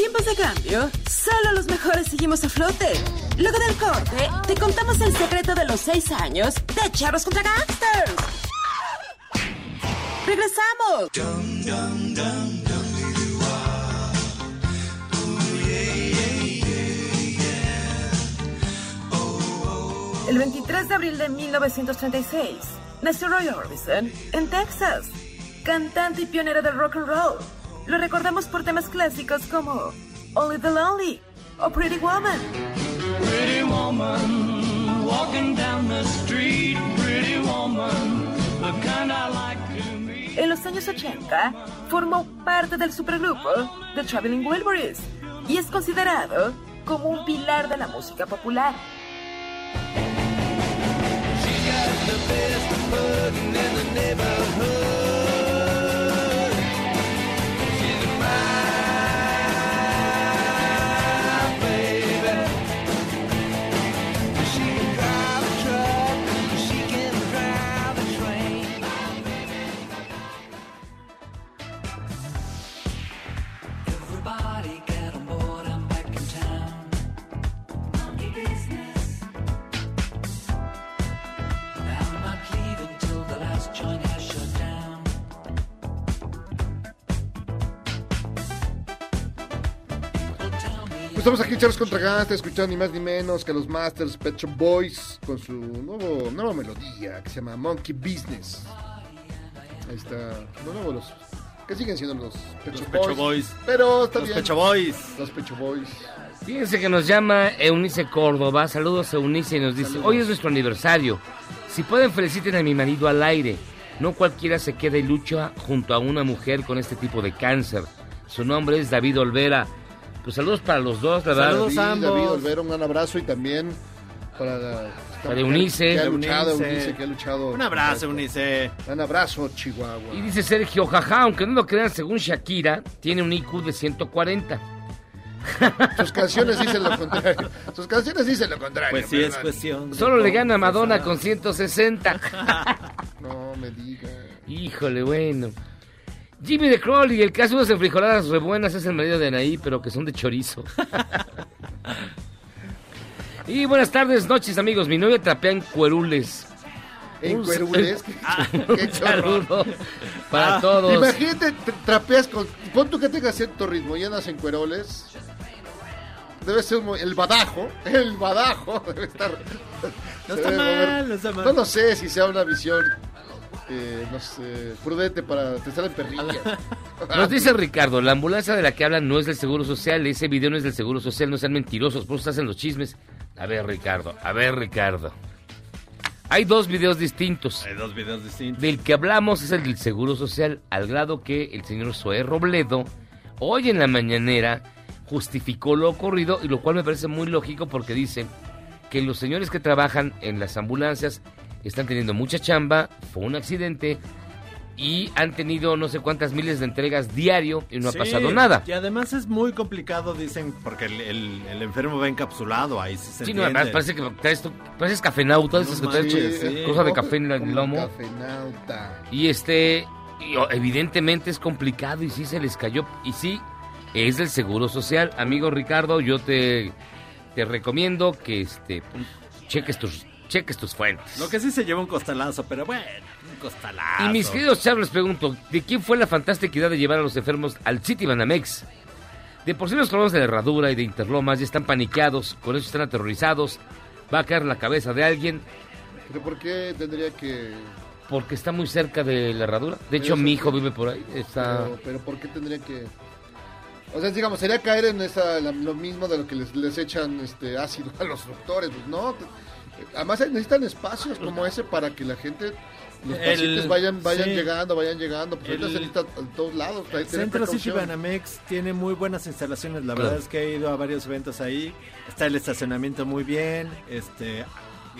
Tiempos de cambio, solo los mejores seguimos a flote. Luego del corte, te contamos el secreto de los seis años de Charros contra Gangsters. ¡Regresamos! El 23 de abril de 1936 nació Roy Orbison en Texas, cantante y pionero del rock and roll. Lo recordamos por temas clásicos como Only the Lonely o Pretty Woman. Pretty woman, walking down the street. Pretty woman, the kind I like to meet. En los años 80 formó parte del supergrupo The Traveling Wilburys y es considerado como un pilar de la música popular. The. Estamos aquí, Charles contra Gangsters, escuchando ni más ni menos que a los Masters Pet Shop Boys con su nuevo, nueva melodía que se llama Monkey Business. Ahí está, los que siguen siendo los Pet Los Shop Pet Shop Boys. Boys. Pero está Los bien. Pecho Boys. Los Pecho Boys. Fíjense que nos llama Eunice Córdoba. Saludos Eunice y nos dice, Saludos. hoy es nuestro aniversario. Si pueden feliciten a mi marido al aire. No cualquiera se queda y lucha junto a una mujer con este tipo de cáncer. Su nombre es David Olvera. Pues saludos para los dos, la verdad. David, David Olvera, un gran abrazo y también para, la- Para Eunice. Que ha luchado, Eunice. Eunice, que ha luchado. Un abrazo, Eunice. Un abrazo, Chihuahua. Y dice Sergio, jaja, aunque no lo crean, según Shakira, tiene un IQ de 140. Sus canciones dicen lo contrario. Sus canciones dicen lo contrario. Pues sí, es cuestión. Solo le gana a. Madonna con 160. No me diga. Híjole, bueno. Jimmy de Crowley, el caso de unas enfrijoladas re buenas es el marido de Anaí, pero que son de chorizo. y buenas tardes, noches, amigos. Mi novia trapea en cuerules. En cuerules. Un Qué chorro. saludo para Ah, todos. Imagínate, tra- trapeas con. Pon tú que tengas cierto ritmo y andas en cueroles. Debe ser muy- el badajo. El badajo debe estar. No está debe mal, mover. no está mal. No lo sé si sea una visión. Eh, no sé, prudente para te salen perrillas. Nos dice Ricardo, la ambulancia de la que hablan no es del Seguro Social, ese video no es del Seguro Social, no sean mentirosos, por eso hacen los chismes. A ver, Ricardo, a ver, Ricardo. Hay dos videos distintos. Hay dos videos distintos. Del que hablamos es el del Seguro Social, al grado que el señor Zoé Robledo, hoy en la mañanera, justificó lo ocurrido, y lo cual me parece muy lógico porque dice que los señores que trabajan en las ambulancias están teniendo mucha chamba, fue un accidente, y han tenido no sé cuántas miles de entregas diario y no Sí, ha pasado nada. Y además es muy complicado, dicen, porque el, el- el enfermo va encapsulado, ahí sí se Sí, no, además parece que traes pareces cafenauta, No esas que traes manches, sí. cosa de café en el Como lomo. Cafenauta. Y este, y, oh, evidentemente es complicado y sí se les cayó. Y sí, es del Seguro Social. Amigo Ricardo, yo te, te recomiendo que este, cheques tus, cheques tus fuentes. Lo que sí se lleva un costalazo, pero bueno, un costalazo. Y mis queridos chavos, les pregunto, ¿de quién fue la fantástica idea de llevar a los enfermos al City Banamex? De por sí los problemas de herradura y de interlomas ya están paniqueados, con eso están aterrorizados. Va a caer la cabeza de alguien Pero ¿por qué tendría que.? porque está muy cerca de la herradura. De hecho, mi hijo sí. vive por ahí. Está... Pero, pero ¿por qué tendría que.? O sea, digamos, sería caer en esa, la- lo mismo de lo que les, les echan este ácido a los doctores, pues no. Además necesitan espacios como ese para que la gente, los El- pacientes vayan vayan sí. llegando, vayan llegando. Pues ahorita El- se necesita a todos lados. tener Centro City. Banamex tiene muy buenas instalaciones. La Claro. verdad es que he ido a varios eventos ahí. Está el estacionamiento muy bien. Este,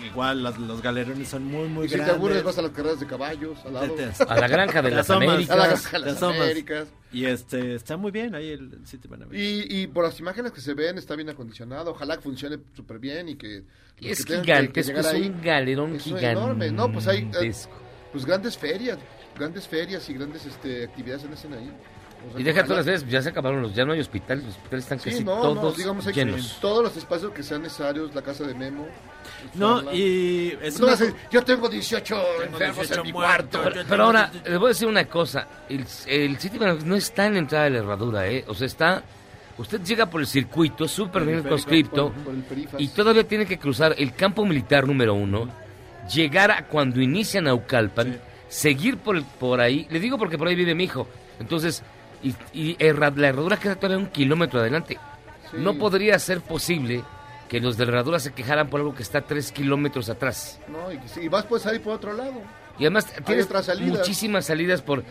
igual las- los galerones son muy muy Y si te grandes. aburres vas a las carreras de caballos, al lado. Te- te- A la granja de te las asomas, Américas. A la granja de te las asomas. Américas. Y este está muy bien ahí el City Banamex. Y, y por las imágenes que se ven está bien acondicionado. Ojalá que funcione súper bien y que... Es que tengan que- que gigantesco, es un galerón es enorme. No, pues hay eh, pues grandes ferias, grandes ferias y grandes este, actividades en ese ahí. O sea, Y deja todas las veces, ya se acabaron los, ya no hay hospitales, los hospitales están Sí, casi no, todos no, digamos hay que- llenos. todos los espacios que sean necesarios, la casa de Memo. No, y es una- yo tengo 18 enfermos 18 en mi cuarto. Pero, pero ahora, les voy a decir una cosa. El, el City Banamex no está en la entrada de la herradura, ¿eh? O sea, está... Usted llega por el circuito, súper bien conscripto, y todavía tiene que cruzar el campo militar número uno, llegar a cuando inicia Naucalpan, seguir por, por ahí. Le digo porque por ahí vive mi hijo. Entonces, y, y la herradura queda todavía un kilómetro adelante. Sí. No podría ser posible que los de la herradura se quejaran por algo que está tres kilómetros atrás. No, y, sí, y vas puedes salir por otro lado. Y además tienes salidas. muchísimas salidas por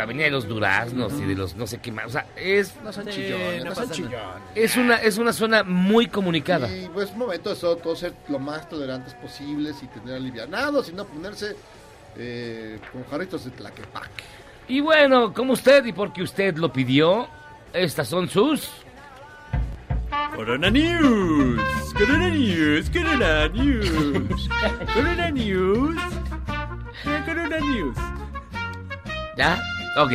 Avenida de los Duraznos y de los no sé qué más. O sea, es, No son Sí, chillones, no no son chillones. es, una, es una zona muy comunicada. Y pues es momento de so- todos ser lo más tolerantes posibles y tener alivianados y no ponerse eh, con jarritos de tlaquepaque. Y bueno, como usted y porque usted lo pidió, estas son sus... Corona News, Corona News, Corona News, Corona News, Corona News. ¿Ya? Ok.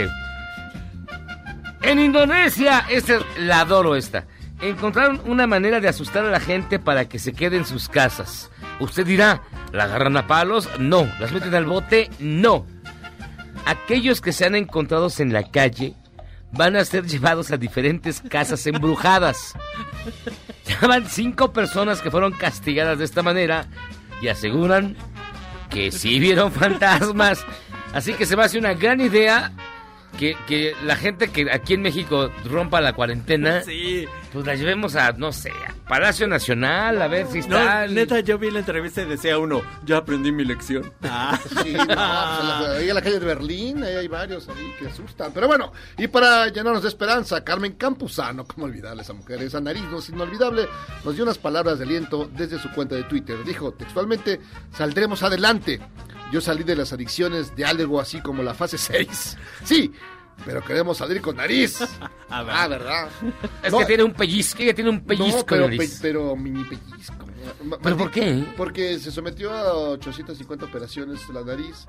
En Indonesia, esta, la adoro esta. Encontraron una manera de asustar a la gente para que se quede en sus casas. Usted dirá, ¿la agarran a palos? No. ¿Las meten al bote? No. Aquellos que sean encontrados en la calle van a ser llevados a diferentes casas embrujadas. Ya van cinco personas que fueron castigadas de esta manera y aseguran que sí vieron fantasmas. Así que se me hace una gran idea que, que la gente que aquí en México rompa la cuarentena, Sí. pues la llevemos a, no sé, a Palacio Nacional, a ver si No, está... neta, yo vi la entrevista y decía uno, ya aprendí mi lección. Ah. Sí, no, pues, ahí en la calle de Berlín, ahí hay varios ahí que asustan. Pero bueno, y para llenarnos de esperanza, Carmen Campuzano, cómo olvidarle a esa mujer, esa nariz no es inolvidable, nos dio unas palabras de aliento desde su cuenta de Twitter. Dijo textualmente, saldremos adelante. Yo salí de las adicciones de algo así como la fase 6. Sí, pero queremos salir con nariz. A ver. Ah, ¿verdad? Es No, que tiene un pellizco, ella tiene un pellizco no, pero, pe- mini pellizco. ¿Pero por qué? Porque se sometió a 850 operaciones la nariz.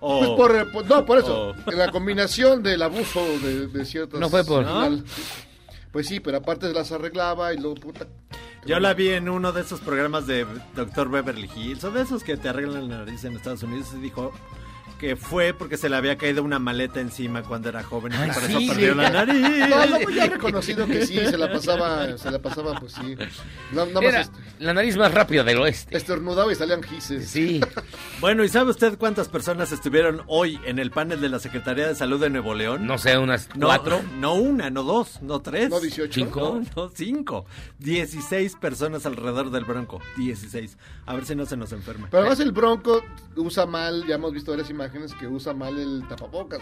Oh. Pues por, no, por eso. Oh. La combinación del abuso de, de ciertas... No fue por- final. Pues sí, pero aparte las arreglaba y luego, puta... Yo la vi en uno de esos programas de Dr. Beverly Hills, o de esos que te arreglan la nariz en Estados Unidos, y dijo que fue porque se le había caído una maleta encima cuando era joven y Ay, por sí, eso perdió sí. la nariz. No, no, pues ya reconocido que sí, se la pasaba, se la pasaba, pues sí. No, nada más Era est- la nariz más rápida del oeste. estornudaba y salían gises. Sí. Bueno, ¿y sabe usted cuántas personas estuvieron hoy en el panel de la Secretaría de Salud de Nuevo León? No sé, unas No, cuatro. No una, no dos, no tres. No 18. Cinco. No, no, cinco. Dieciséis personas alrededor del bronco. Dieciséis. A ver si no se nos enferma. Pero además el bronco usa mal, ya hemos visto varias imágenes que usa mal el tapabocas.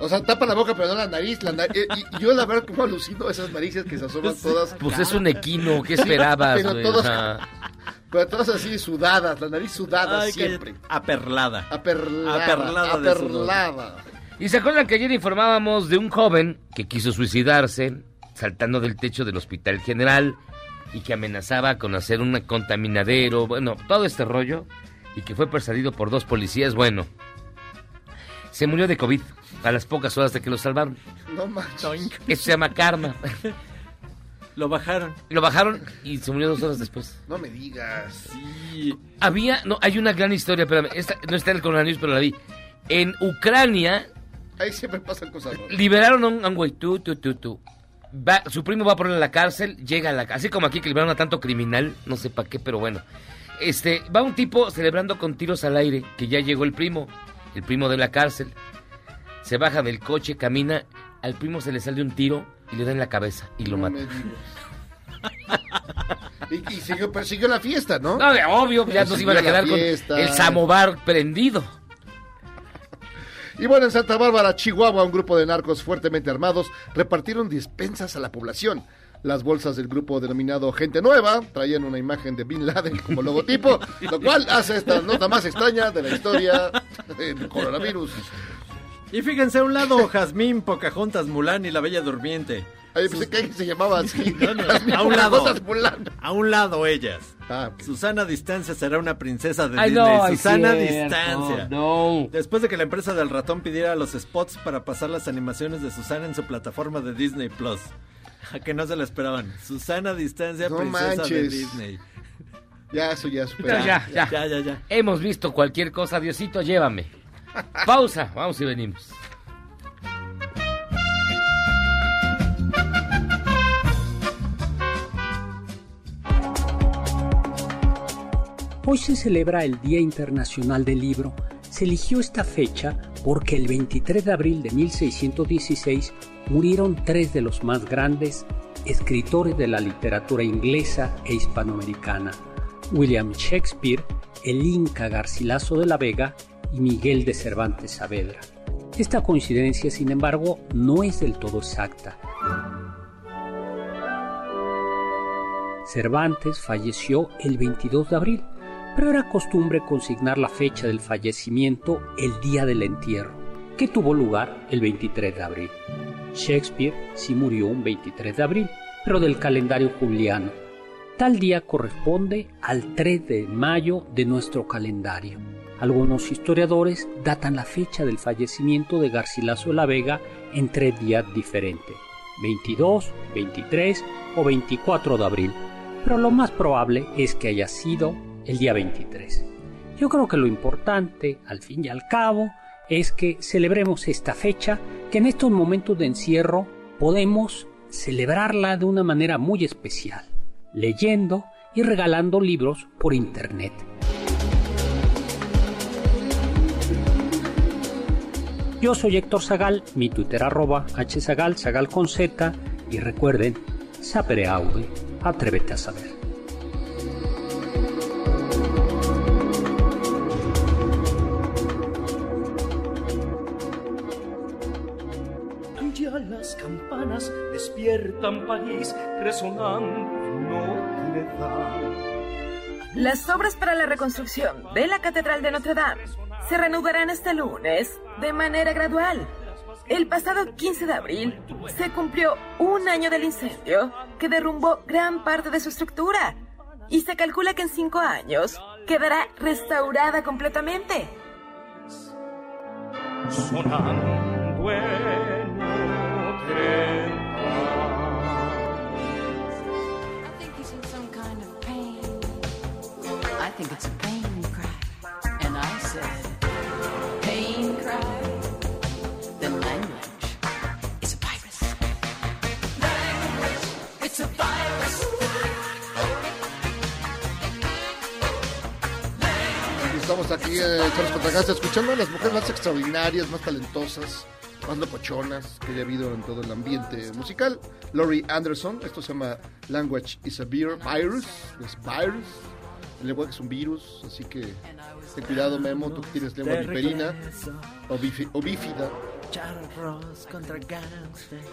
O sea, tapa la boca pero no la nariz. La nariz y, y yo la verdad como alucino esas narices que se asoman todas. Pues es un equino, ¿qué esperabas? Pero güey? todos- O sea, Pero todas así sudadas, la nariz sudada Ay, siempre. Aperlada. Aperlada. Aperlada de aperlada. Y se acuerdan que ayer informábamos de un joven que quiso suicidarse saltando del techo del Hospital General y que amenazaba con hacer un contaminadero, bueno, todo este rollo y que fue perseguido por dos policías, bueno, se murió de COVID a las pocas horas de que lo salvaron. No manches. Eso se llama karma. Lo bajaron. Lo bajaron y se murió dos horas después. No me digas. Sí. Había, no, hay una gran historia, espérame, esta no está en el coronavirus, pero la vi. En Ucrania Ahí siempre pasan cosas liberaron a un, a un güey, tú, tú, tú, tú. Va- su primo va a ponerle a la cárcel, llega a la así como aquí que liberaron a tanto criminal, no sé para qué, pero bueno. Este, va un tipo celebrando con tiros al aire, que ya llegó el primo, el primo de la cárcel. Se baja del coche, camina al primo se le sale un tiro y le da en la cabeza y lo No mata. y, y siguió, persiguió la fiesta, ¿no? No, de obvio, ya nos iban a quedar con el samovar prendido. Y bueno, en Santa Bárbara, Chihuahua, un grupo de narcos fuertemente armados repartieron despensas a la población. Las bolsas del grupo denominado Gente Nueva traían una imagen de Bin Laden como logotipo, lo cual hace esta nota más extraña de la historia del coronavirus. Y fíjense a un lado, Jazmín, Pocahontas, Mulan y la Bella Durmiente. Ahí pensé que se llamaba así. A un lado. Pocahontas, Mulan. A un lado ellas. Ah. Susana Distancia será una princesa de Ay, Disney. no, Susana cierto, Distancia. no. Después de que la empresa del ratón pidiera los spots para pasar las animaciones de Susana en su plataforma de Disney Plus. A que no se la esperaban. Susana Distancia, No princesa de. Disney. Ya, eso ya Pero supera. ya, ya. Ya, ya, ya. Hemos visto cualquier cosa, Diosito, llévame. Pausa, vamos y venimos. Hoy se celebra el Día Internacional del Libro. Se eligió esta fecha porque el 23 de abril de 1616 murieron tres de los más grandes escritores de la literatura inglesa e hispanoamericana, William Shakespeare, el Inca Garcilaso de la Vega y Miguel de Cervantes Saavedra. Esta coincidencia, sin embargo, no es del todo exacta. Cervantes falleció el 22 de abril, pero era costumbre consignar la fecha del fallecimiento el día del entierro, que tuvo lugar el 23 de abril. Shakespeare sí murió un 23 de abril, pero del calendario juliano. Tal día corresponde al 3 de mayo de nuestro calendario. Algunos historiadores datan la fecha del fallecimiento de Garcilaso de la Vega en tres días diferentes, 22, 23 o 24 de abril, pero lo más probable es que haya sido el día 23. Yo creo que lo importante, al fin y al cabo, es que celebremos esta fecha, que en estos momentos de encierro podemos celebrarla de una manera muy especial, leyendo y regalando libros por internet. Yo soy Héctor Zagal, mi Twitter arroba hzagal, zagal con z, y recuerden, sapere aude, atrévete a saber. Campanas despiertan París resonando en Notre Dame. Las obras para la reconstrucción de la Catedral de Notre Dame se reanudarán este lunes de manera gradual. El pasado 15 de abril se cumplió un año del incendio que derrumbó gran parte de su estructura y se calcula que en cinco años quedará restaurada completamente. Sonando Estamos aquí en Charles escuchando a las mujeres más extraordinarias, más talentosas, más locochonas que haya habido en todo el ambiente musical. Laurie Anderson, esto se llama Language is a Vir- Virus, es virus. El lenguaje es un virus, así que ten cuidado, Memo, tú que tienes lengua viperina o, o bífida. Charros contra gangsters.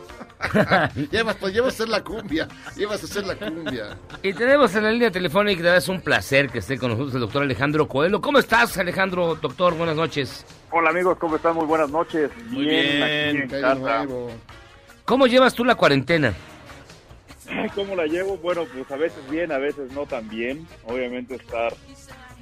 ya, vas, pues, ya vas a hacer la cumbia, ya vas a hacer la cumbia. Y tenemos en la línea telefónica, es un placer que esté con nosotros el doctor Alejandro Coelho. ¿Cómo estás, Alejandro, doctor? Buenas noches. Hola amigos, ¿cómo están? Muy buenas noches. Muy bien, aquí en casa. ¿Cómo llevas tú la cuarentena? ¿Cómo la llevo? Bueno, pues a veces bien, a veces no tan bien. Obviamente estar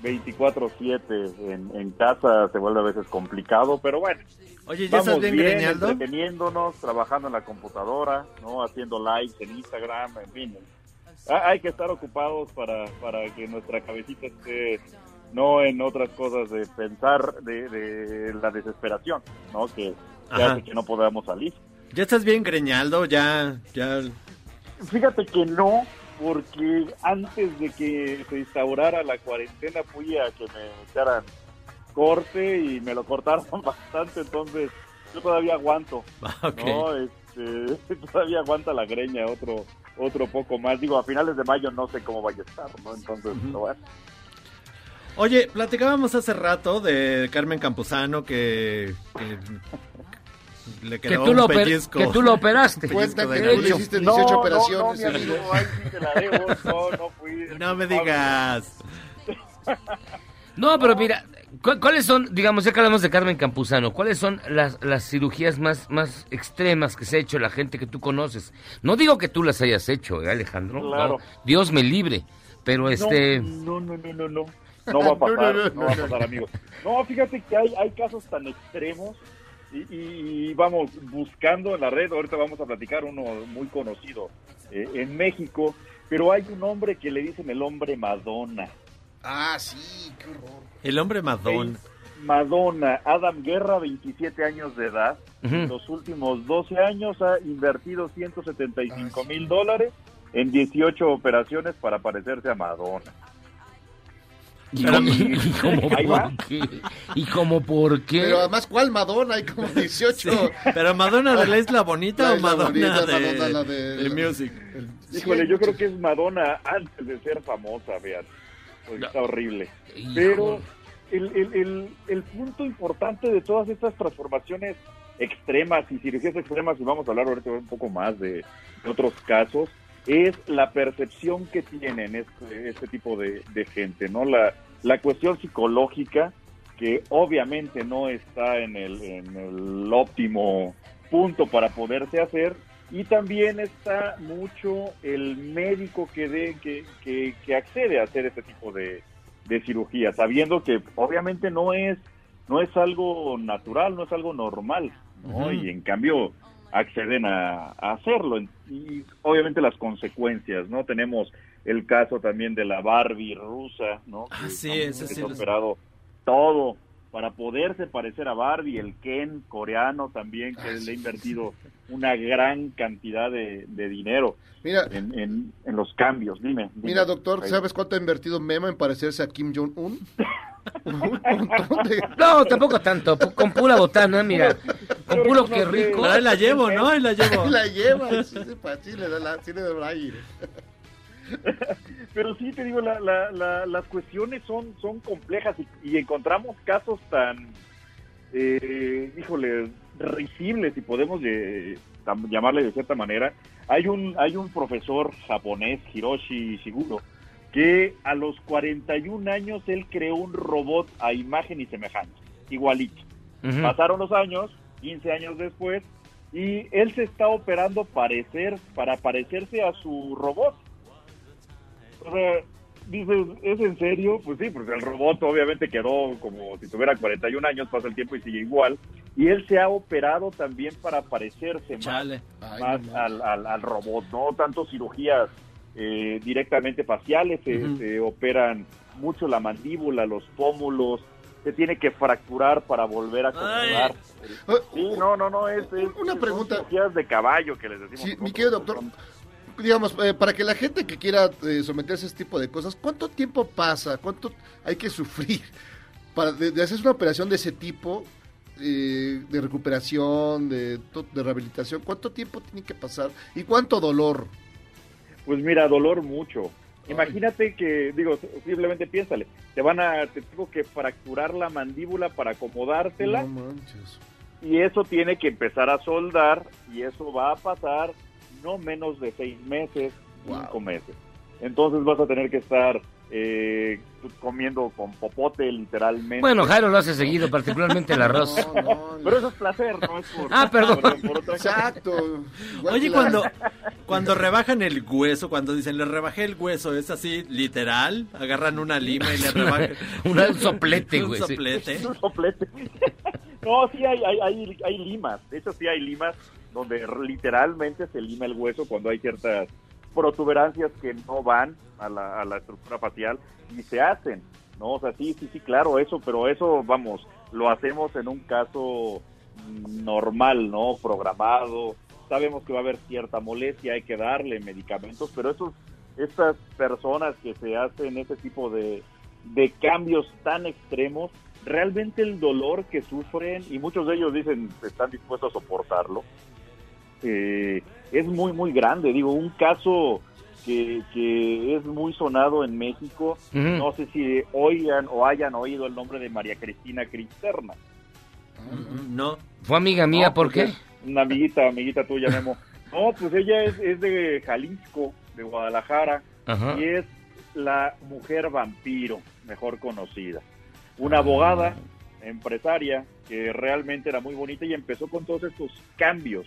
24/7 en, en casa se vuelve a veces complicado, pero bueno. Oye, ¿ya estás bien, Greñaldo? entreteniéndonos, trabajando en la computadora, no haciendo likes en Instagram, en fin. Ha- Hay que estar ocupados para, para que nuestra cabecita esté no en otras cosas de pensar de, de la desesperación, ¿no? Que, que hace que no podamos salir. ¿Ya estás bien, Greñaldo? Ya, ya. Fíjate que no, porque antes de que se instaurara la cuarentena fui a que me echaran corte y me lo cortaron bastante, entonces yo todavía aguanto. Ok. No, este, todavía aguanta la greña otro otro poco más. Digo, a finales de mayo no sé cómo vaya a estar, ¿no? Entonces, bueno. Oye, platicábamos hace rato de Carmen Campuzano que, que le Que quedó tú, un lo pellizco. que tú lo operaste. De que tú le hiciste No, 18 no, operaciones. no, mi amigo, ahí sí te la debo, no, no fui. No me digas. No, pero mira, ¿cu- ¿cuáles son, digamos, ya que hablamos de Carmen Campuzano, cuáles son las, las cirugías más, más extremas que se ha hecho la gente que tú conoces? No digo que tú las hayas hecho, ¿eh, Alejandro. No, Claro. Dios me libre. Pero este... No, no, no, no, no. No va a pasar, no, va a pasar, amigo. No, fíjate que hay, hay casos tan extremos y, y- y vamos buscando en la red, ahorita vamos a platicar uno muy conocido eh, en México, pero hay un hombre que le dicen el hombre Madonna. Ah, sí, qué horror. El hombre Madonna. Madonna, Adam Guerra, 27 años de edad. En los últimos 12 años ha invertido 175 mil dólares en 18 operaciones para parecerse a Madonna. ¿Y cómo, y por qué? ¿Y cómo por qué? Pero además, ¿cuál Madonna? Hay como 18. ¿Pero Madonna de la Isla Bonita La o Isla Madonna, Bonita, de, Madonna, la de- de Music? Híjole, yo creo que es Madonna antes de ser famosa, Pues está horrible. Pero el, el, el, el punto importante de todas estas transformaciones extremas y cirugías extremas, y vamos a hablar ahorita un poco más de, de otros casos, es la percepción que tienen este, este tipo de, de gente, ¿no? La, la cuestión psicológica, que obviamente no está en el, en el óptimo punto para poderse hacer, y también está mucho el médico que, de, que, que, que accede a hacer este tipo de, de cirugía, sabiendo que obviamente no es, no es algo natural, no es algo normal. Y en cambio acceden a, a hacerlo. Y obviamente las consecuencias, ¿no? Tenemos el caso también de la Barbie rusa, ¿no? Ah, Que sí, ese sí ha lo- operado todo para poderse parecer a Barbie, el Ken coreano también, Ah, que le ha invertido una gran cantidad de, de dinero Mira. en, en, en los cambios. Dime. dime. Mira, doctor. ¿sabes cuánto ha invertido Memo en parecerse a Kim Jong-un? No, tampoco tanto. Con pura botana, mira. Con puro que rico. Ahí la llevo, ¿no? Ahí la llevo. Ahí la lleva, sí, sí, pa- sí le da la, sí le da el aire. Pero sí, te digo, la, la, la- las cuestiones son, son complejas y, y encontramos casos tan, eh, híjole, risibles, si podemos eh, llamarle de cierta manera. Hay un, hay un profesor japonés, Hiroshi Shiguro, que a los 41 años él creó un robot a imagen y semejanza, igualito. Pasaron los años, 15 años después, y él se está operando parecer, para parecerse a su robot. O sea, dices, ¿es en serio? Pues sí, porque el robot obviamente quedó como si tuviera 41 años, pasa el tiempo y sigue igual. Y él se ha operado también para parecerse más, al, al- al robot, no tanto cirugías eh, directamente faciales, se, se operan mucho la mandíbula, los pómulos, se tiene que fracturar para volver a acomodar. Sí, no, no, no, es, es- Una son pregunta. cirugías de caballo que les decimos. Sí, mi querido doctor, digamos, eh, para que la gente que quiera eh, someterse a este tipo de cosas, ¿cuánto tiempo pasa? ¿Cuánto hay que sufrir para de, de hacer una operación de ese tipo, eh, de recuperación, de rehabilitación? ¿Cuánto tiempo tiene que pasar? ¿Y cuánto dolor? Pues mira, dolor mucho. Imagínate que, digo, simplemente piénsale, te van a, te tengo que fracturar la mandíbula para acomodártela No manches. y eso tiene que empezar a soldar y eso va a pasar no menos de seis meses, cinco meses. Entonces vas a tener que estar eh, comiendo con popote literalmente. Bueno, Jairo lo hace seguido, particularmente el arroz. Pero eso es placer, no es por... Ah, perdón. por- por otra cosa. Exacto. Oye, cuando, cuando rebajan el hueso, cuando dicen le rebajé el hueso, ¿es así literal? Agarran una lima y le rebajan. Una- un soplete, Un güey, sí. soplete. Un soplete. No, sí hay, hay, hay, hay limas. De hecho, sí hay limas donde literalmente se lima el hueso cuando hay ciertas protuberancias que no van a la, estructura facial y se hacen. No, o sea, sí, sí, sí, claro, eso, pero eso, vamos, lo hacemos en un caso normal, ¿no? Programado. Sabemos que va a haber cierta molestia, hay que darle medicamentos, pero esos, estas personas que se hacen ese tipo de cambios tan extremos realmente el dolor que sufren, y muchos de ellos dicen que están dispuestos a soportarlo, eh, es muy, muy grande. Digo, un caso que, que es muy sonado en México, no sé si oigan o hayan oído el nombre de María Cristina Cristerna. No. Fue amiga mía, No, ¿por pues qué? Una amiguita, amiguita tuya, Memo. No, pues ella es, es de Jalisco, de Guadalajara, Ajá. y es la mujer vampiro, mejor conocida. Una abogada, empresaria, que realmente era muy bonita y empezó con todos estos cambios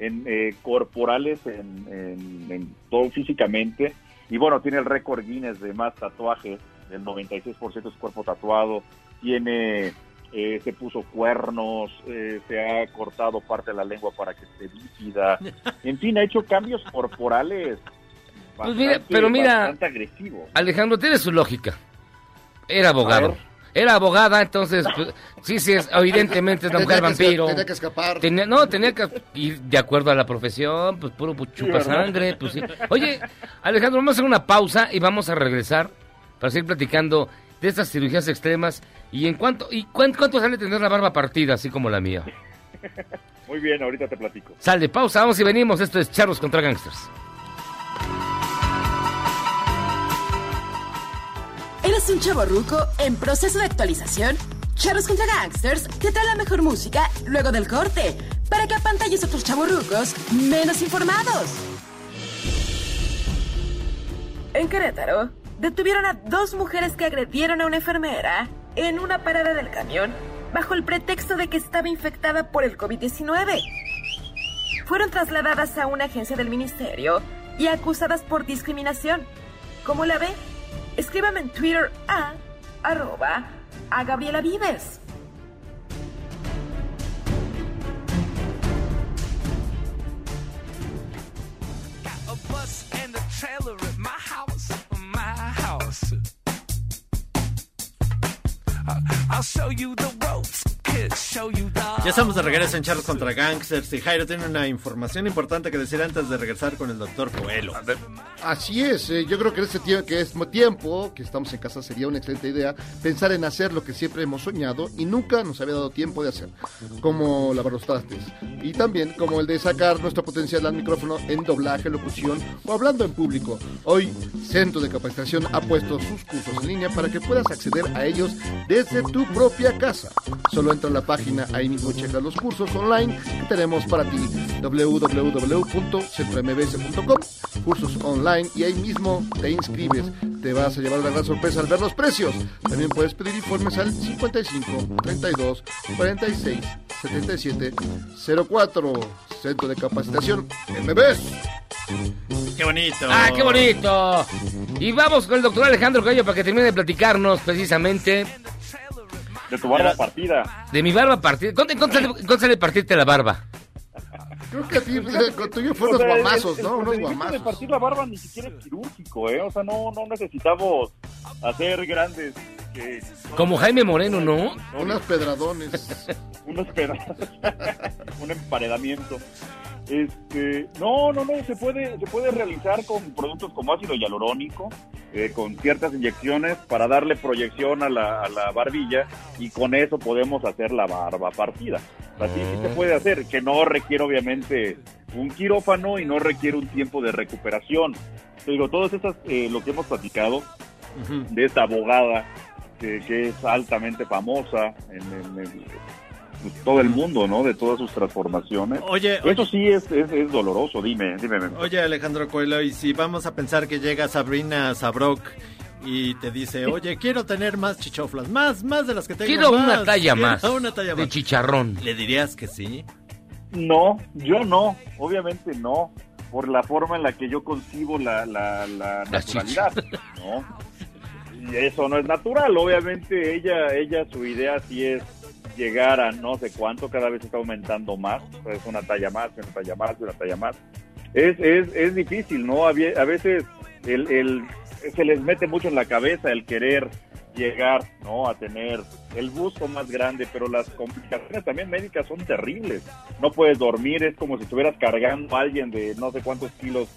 en, eh, corporales, en, en- en todo físicamente. Y bueno, tiene el récord Guinness de más tatuajes, del 96% es cuerpo tatuado, tiene eh, se puso cuernos, eh, se ha cortado parte de la lengua para que esté líquida. En fin, ha hecho cambios corporales. Pues mira, bastante- pero mira- Bastante. Alejandro, tiene su lógica. Era abogado. Era abogada, entonces, pues, sí, sí, es, evidentemente es una mujer Tenía que esca- vampiro. tenía que escapar. Tenía- no, tenía que ir de acuerdo a la profesión, pues puro pu- chupa ¿verdad? sangre, pues sí. Oye, Alejandro, vamos a hacer una pausa y vamos a regresar para seguir platicando de estas cirugías extremas y en cuánto y cuán- cuánto sale tener la barba partida, así como la mía. Muy bien, ahorita te platico. Sale, pausa, vamos y venimos. Esto es Charlos contra Gangsters. ¿Eres un chavo ruco en proceso de actualización? Charros contra Gangsters te trae la mejor música luego del corte para que apantalles a otros chavorrucos menos informados. En Querétaro, detuvieron a dos mujeres que agredieron a una enfermera en una parada del camión bajo el pretexto de que estaba infectada por el COVID-19. Fueron trasladadas a una agencia del ministerio y acusadas por discriminación. ¿Cómo la ve? Escríbame en Twitter a arroba a Gabriela Vives. I'll show you the ropes, Ya estamos de regreso en Charlos contra Gangsters y Jairo tiene una información importante que decir antes de regresar con el doctor Coelho. Así es, eh, yo creo que en este tiempo, que es tiempo que estamos en casa sería una excelente idea pensar en hacer lo que siempre hemos soñado y nunca nos había dado tiempo de hacer, como lavar los trastes y también como el de sacar nuestro potencial al micrófono en doblaje, locución o hablando en público. Hoy Centro de Capacitación ha puesto sus cursos en línea para que puedas acceder a ellos desde tu propia casa. Solo entra la página, ahí mismo checa los cursos online que tenemos para ti www.centrombs.com cursos online y ahí mismo te inscribes. Te vas a llevar una gran sorpresa al ver los precios. También puedes pedir informes al 55 32 46 77 04 Centro de Capacitación MBS. ¡Qué bonito! ¡Ah, qué bonito! Y vamos con el doctor Alejandro Coelho para que termine de platicarnos precisamente De tu barba partida. de mi barba partida. ¿Cuánto, cuánto sale, cuánto sale partirte la barba? Creo que a ti, eh, con tuyo fue unos guamazos, ¿no? Unos procedimiento guamazos. de partir la barba ni siquiera es quirúrgico, ¿eh? O sea, no, no necesitamos hacer grandes... eh, Como Jaime Moreno, ¿no? Unos pedradones. unos pedazos, un emparedamiento. Este, no, no, no, se puede, se puede realizar con productos como ácido hialurónico, eh, con ciertas inyecciones para darle proyección a la, a la barbilla y con eso podemos hacer la barba partida. Así sí se puede hacer, que no requiere obviamente un quirófano y no requiere un tiempo de recuperación. Te digo, todas estas, eh, lo que hemos platicado de esta abogada que, que es altamente famosa en, en- en, pues, todo el mundo, ¿no? De todas sus transformaciones. Oye, Eso sí es, es, es doloroso, dime, dime. Oye, Alejandro Coelho, y si vamos a pensar que llega Sabrina Sabrok y te dice, oye, quiero tener más chichoflas, más, más de las que tengo. Quiero más, una talla quiero más Una talla de más. chicharrón. ¿Le dirías que sí? No, yo no, obviamente no, por la forma en la que yo concibo la, la, la naturalidad, ¿no? Y eso no es natural, obviamente ella, ella su idea sí es llegar a no sé cuánto, cada vez está aumentando más, es una talla más, una talla más, una talla más. Es, es, es difícil, ¿no? A, veces el, el, se les mete mucho en la cabeza el querer llegar, ¿no? A tener el busto más grande, pero las complicaciones también médicas son terribles. No puedes dormir, es como si estuvieras cargando a alguien de no sé cuántos kilos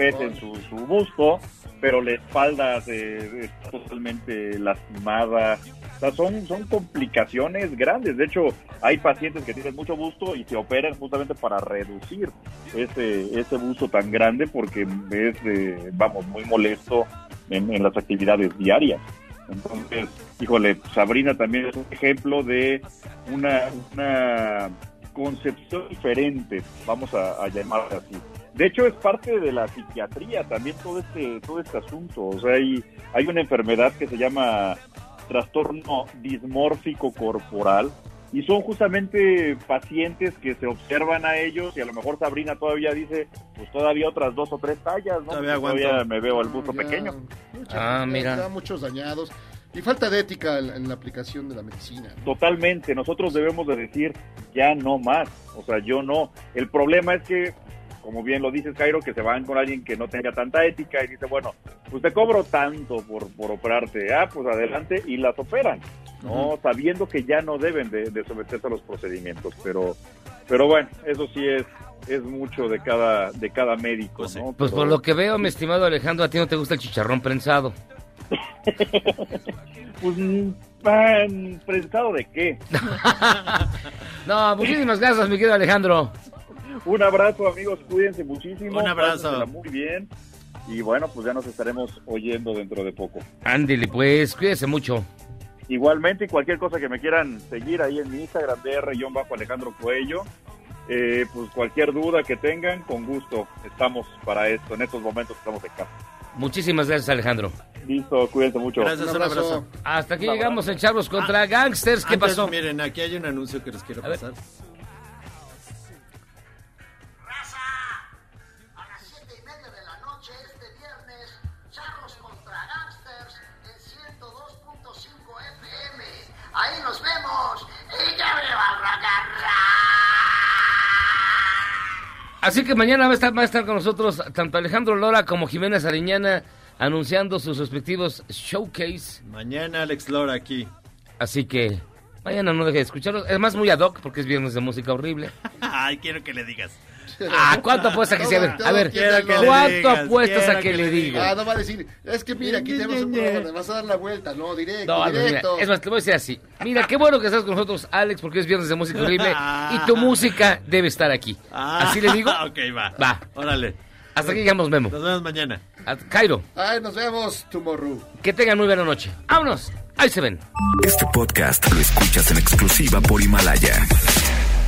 respeten su, busto, pero la espalda se- está totalmente lastimada. O sea, son, son complicaciones grandes. De hecho, hay pacientes que tienen mucho busto y se operan justamente para reducir ese, ese busto tan grande porque es, eh, vamos, muy molesto en, las actividades diarias. Entonces, híjole, Sabrina también es un ejemplo de una, una concepción diferente, vamos a llamarla así. De hecho, es parte de la psiquiatría también todo este, todo este asunto. O sea, hay, hay una enfermedad que se llama trastorno dismórfico corporal y son justamente pacientes que se observan a ellos y a lo mejor Sabrina todavía dice, pues todavía otras dos o tres tallas, ¿no? Todavía todavía me veo el busto Ya, pequeño. Ah, mira. Muchos dañados. Y falta de ética en, en la aplicación de la medicina. Totalmente, nosotros debemos de decir ya no más, o sea, yo no. El problema es que, como bien lo dices, Cairo, que se van con alguien que no tenga tanta ética y dice, bueno, pues te cobro tanto por, por operarte, ah, pues adelante, y las operan, ¿no? Sabiendo que ya no deben de, de someterse a los procedimientos, pero, pero bueno, eso sí es es mucho de cada de cada médico, ¿no? Pues Pero- por lo que veo, mi estimado Alejandro, a ti no te gusta el chicharrón prensado. Pues, pan, ¿prensado de qué? No, muchísimas gracias, mi querido Alejandro. Un abrazo, amigos, cuídense muchísimo. Un abrazo. pásensela muy bien. Y bueno, pues ya nos estaremos oyendo dentro de poco. Ándele, pues, cuídese mucho. Igualmente, y cualquier cosa que me quieran seguir ahí en mi Instagram, dr-alejandro Cuello, eh, pues cualquier duda que tengan, con gusto estamos para esto. En estos momentos estamos de casa. Muchísimas gracias, Alejandro. Listo, cuídense mucho. Gracias, un abrazo. Hasta aquí llegamos en Charlos contra Gangsters. ¿Qué Antes, pasó? Miren, aquí hay un anuncio que les quiero pasar. Así que mañana va a estar, va a estar con nosotros tanto Alejandro Lora como Jimena Sariñana anunciando sus respectivos showcase. Mañana Alex Lora aquí. Así que mañana no deje de escucharlos. Es más muy ad hoc porque es viernes de música horrible. Ay, quiero que le digas. Ah, ¿cuánto apuesta que sí? A ver, a ver, ¿cuánto apuestas a que le diga? Ah, no va a decir, es que mira, aquí tenemos un programa, vas a dar la vuelta, no, directo, No, mira, directo. es más, te voy a decir así. Mira, qué bueno que estás con nosotros, Alex, porque es viernes de música horrible y tu música debe estar aquí. ¿Así le digo? ok, va. Va. Órale. Hasta aquí llegamos, Memo. Nos vemos mañana. A- Cairo, Ay, nos vemos tomorrow. que tengan muy buena noche. ¡Vámonos! Ahí se ven. Este podcast lo escuchas en exclusiva por Himalaya.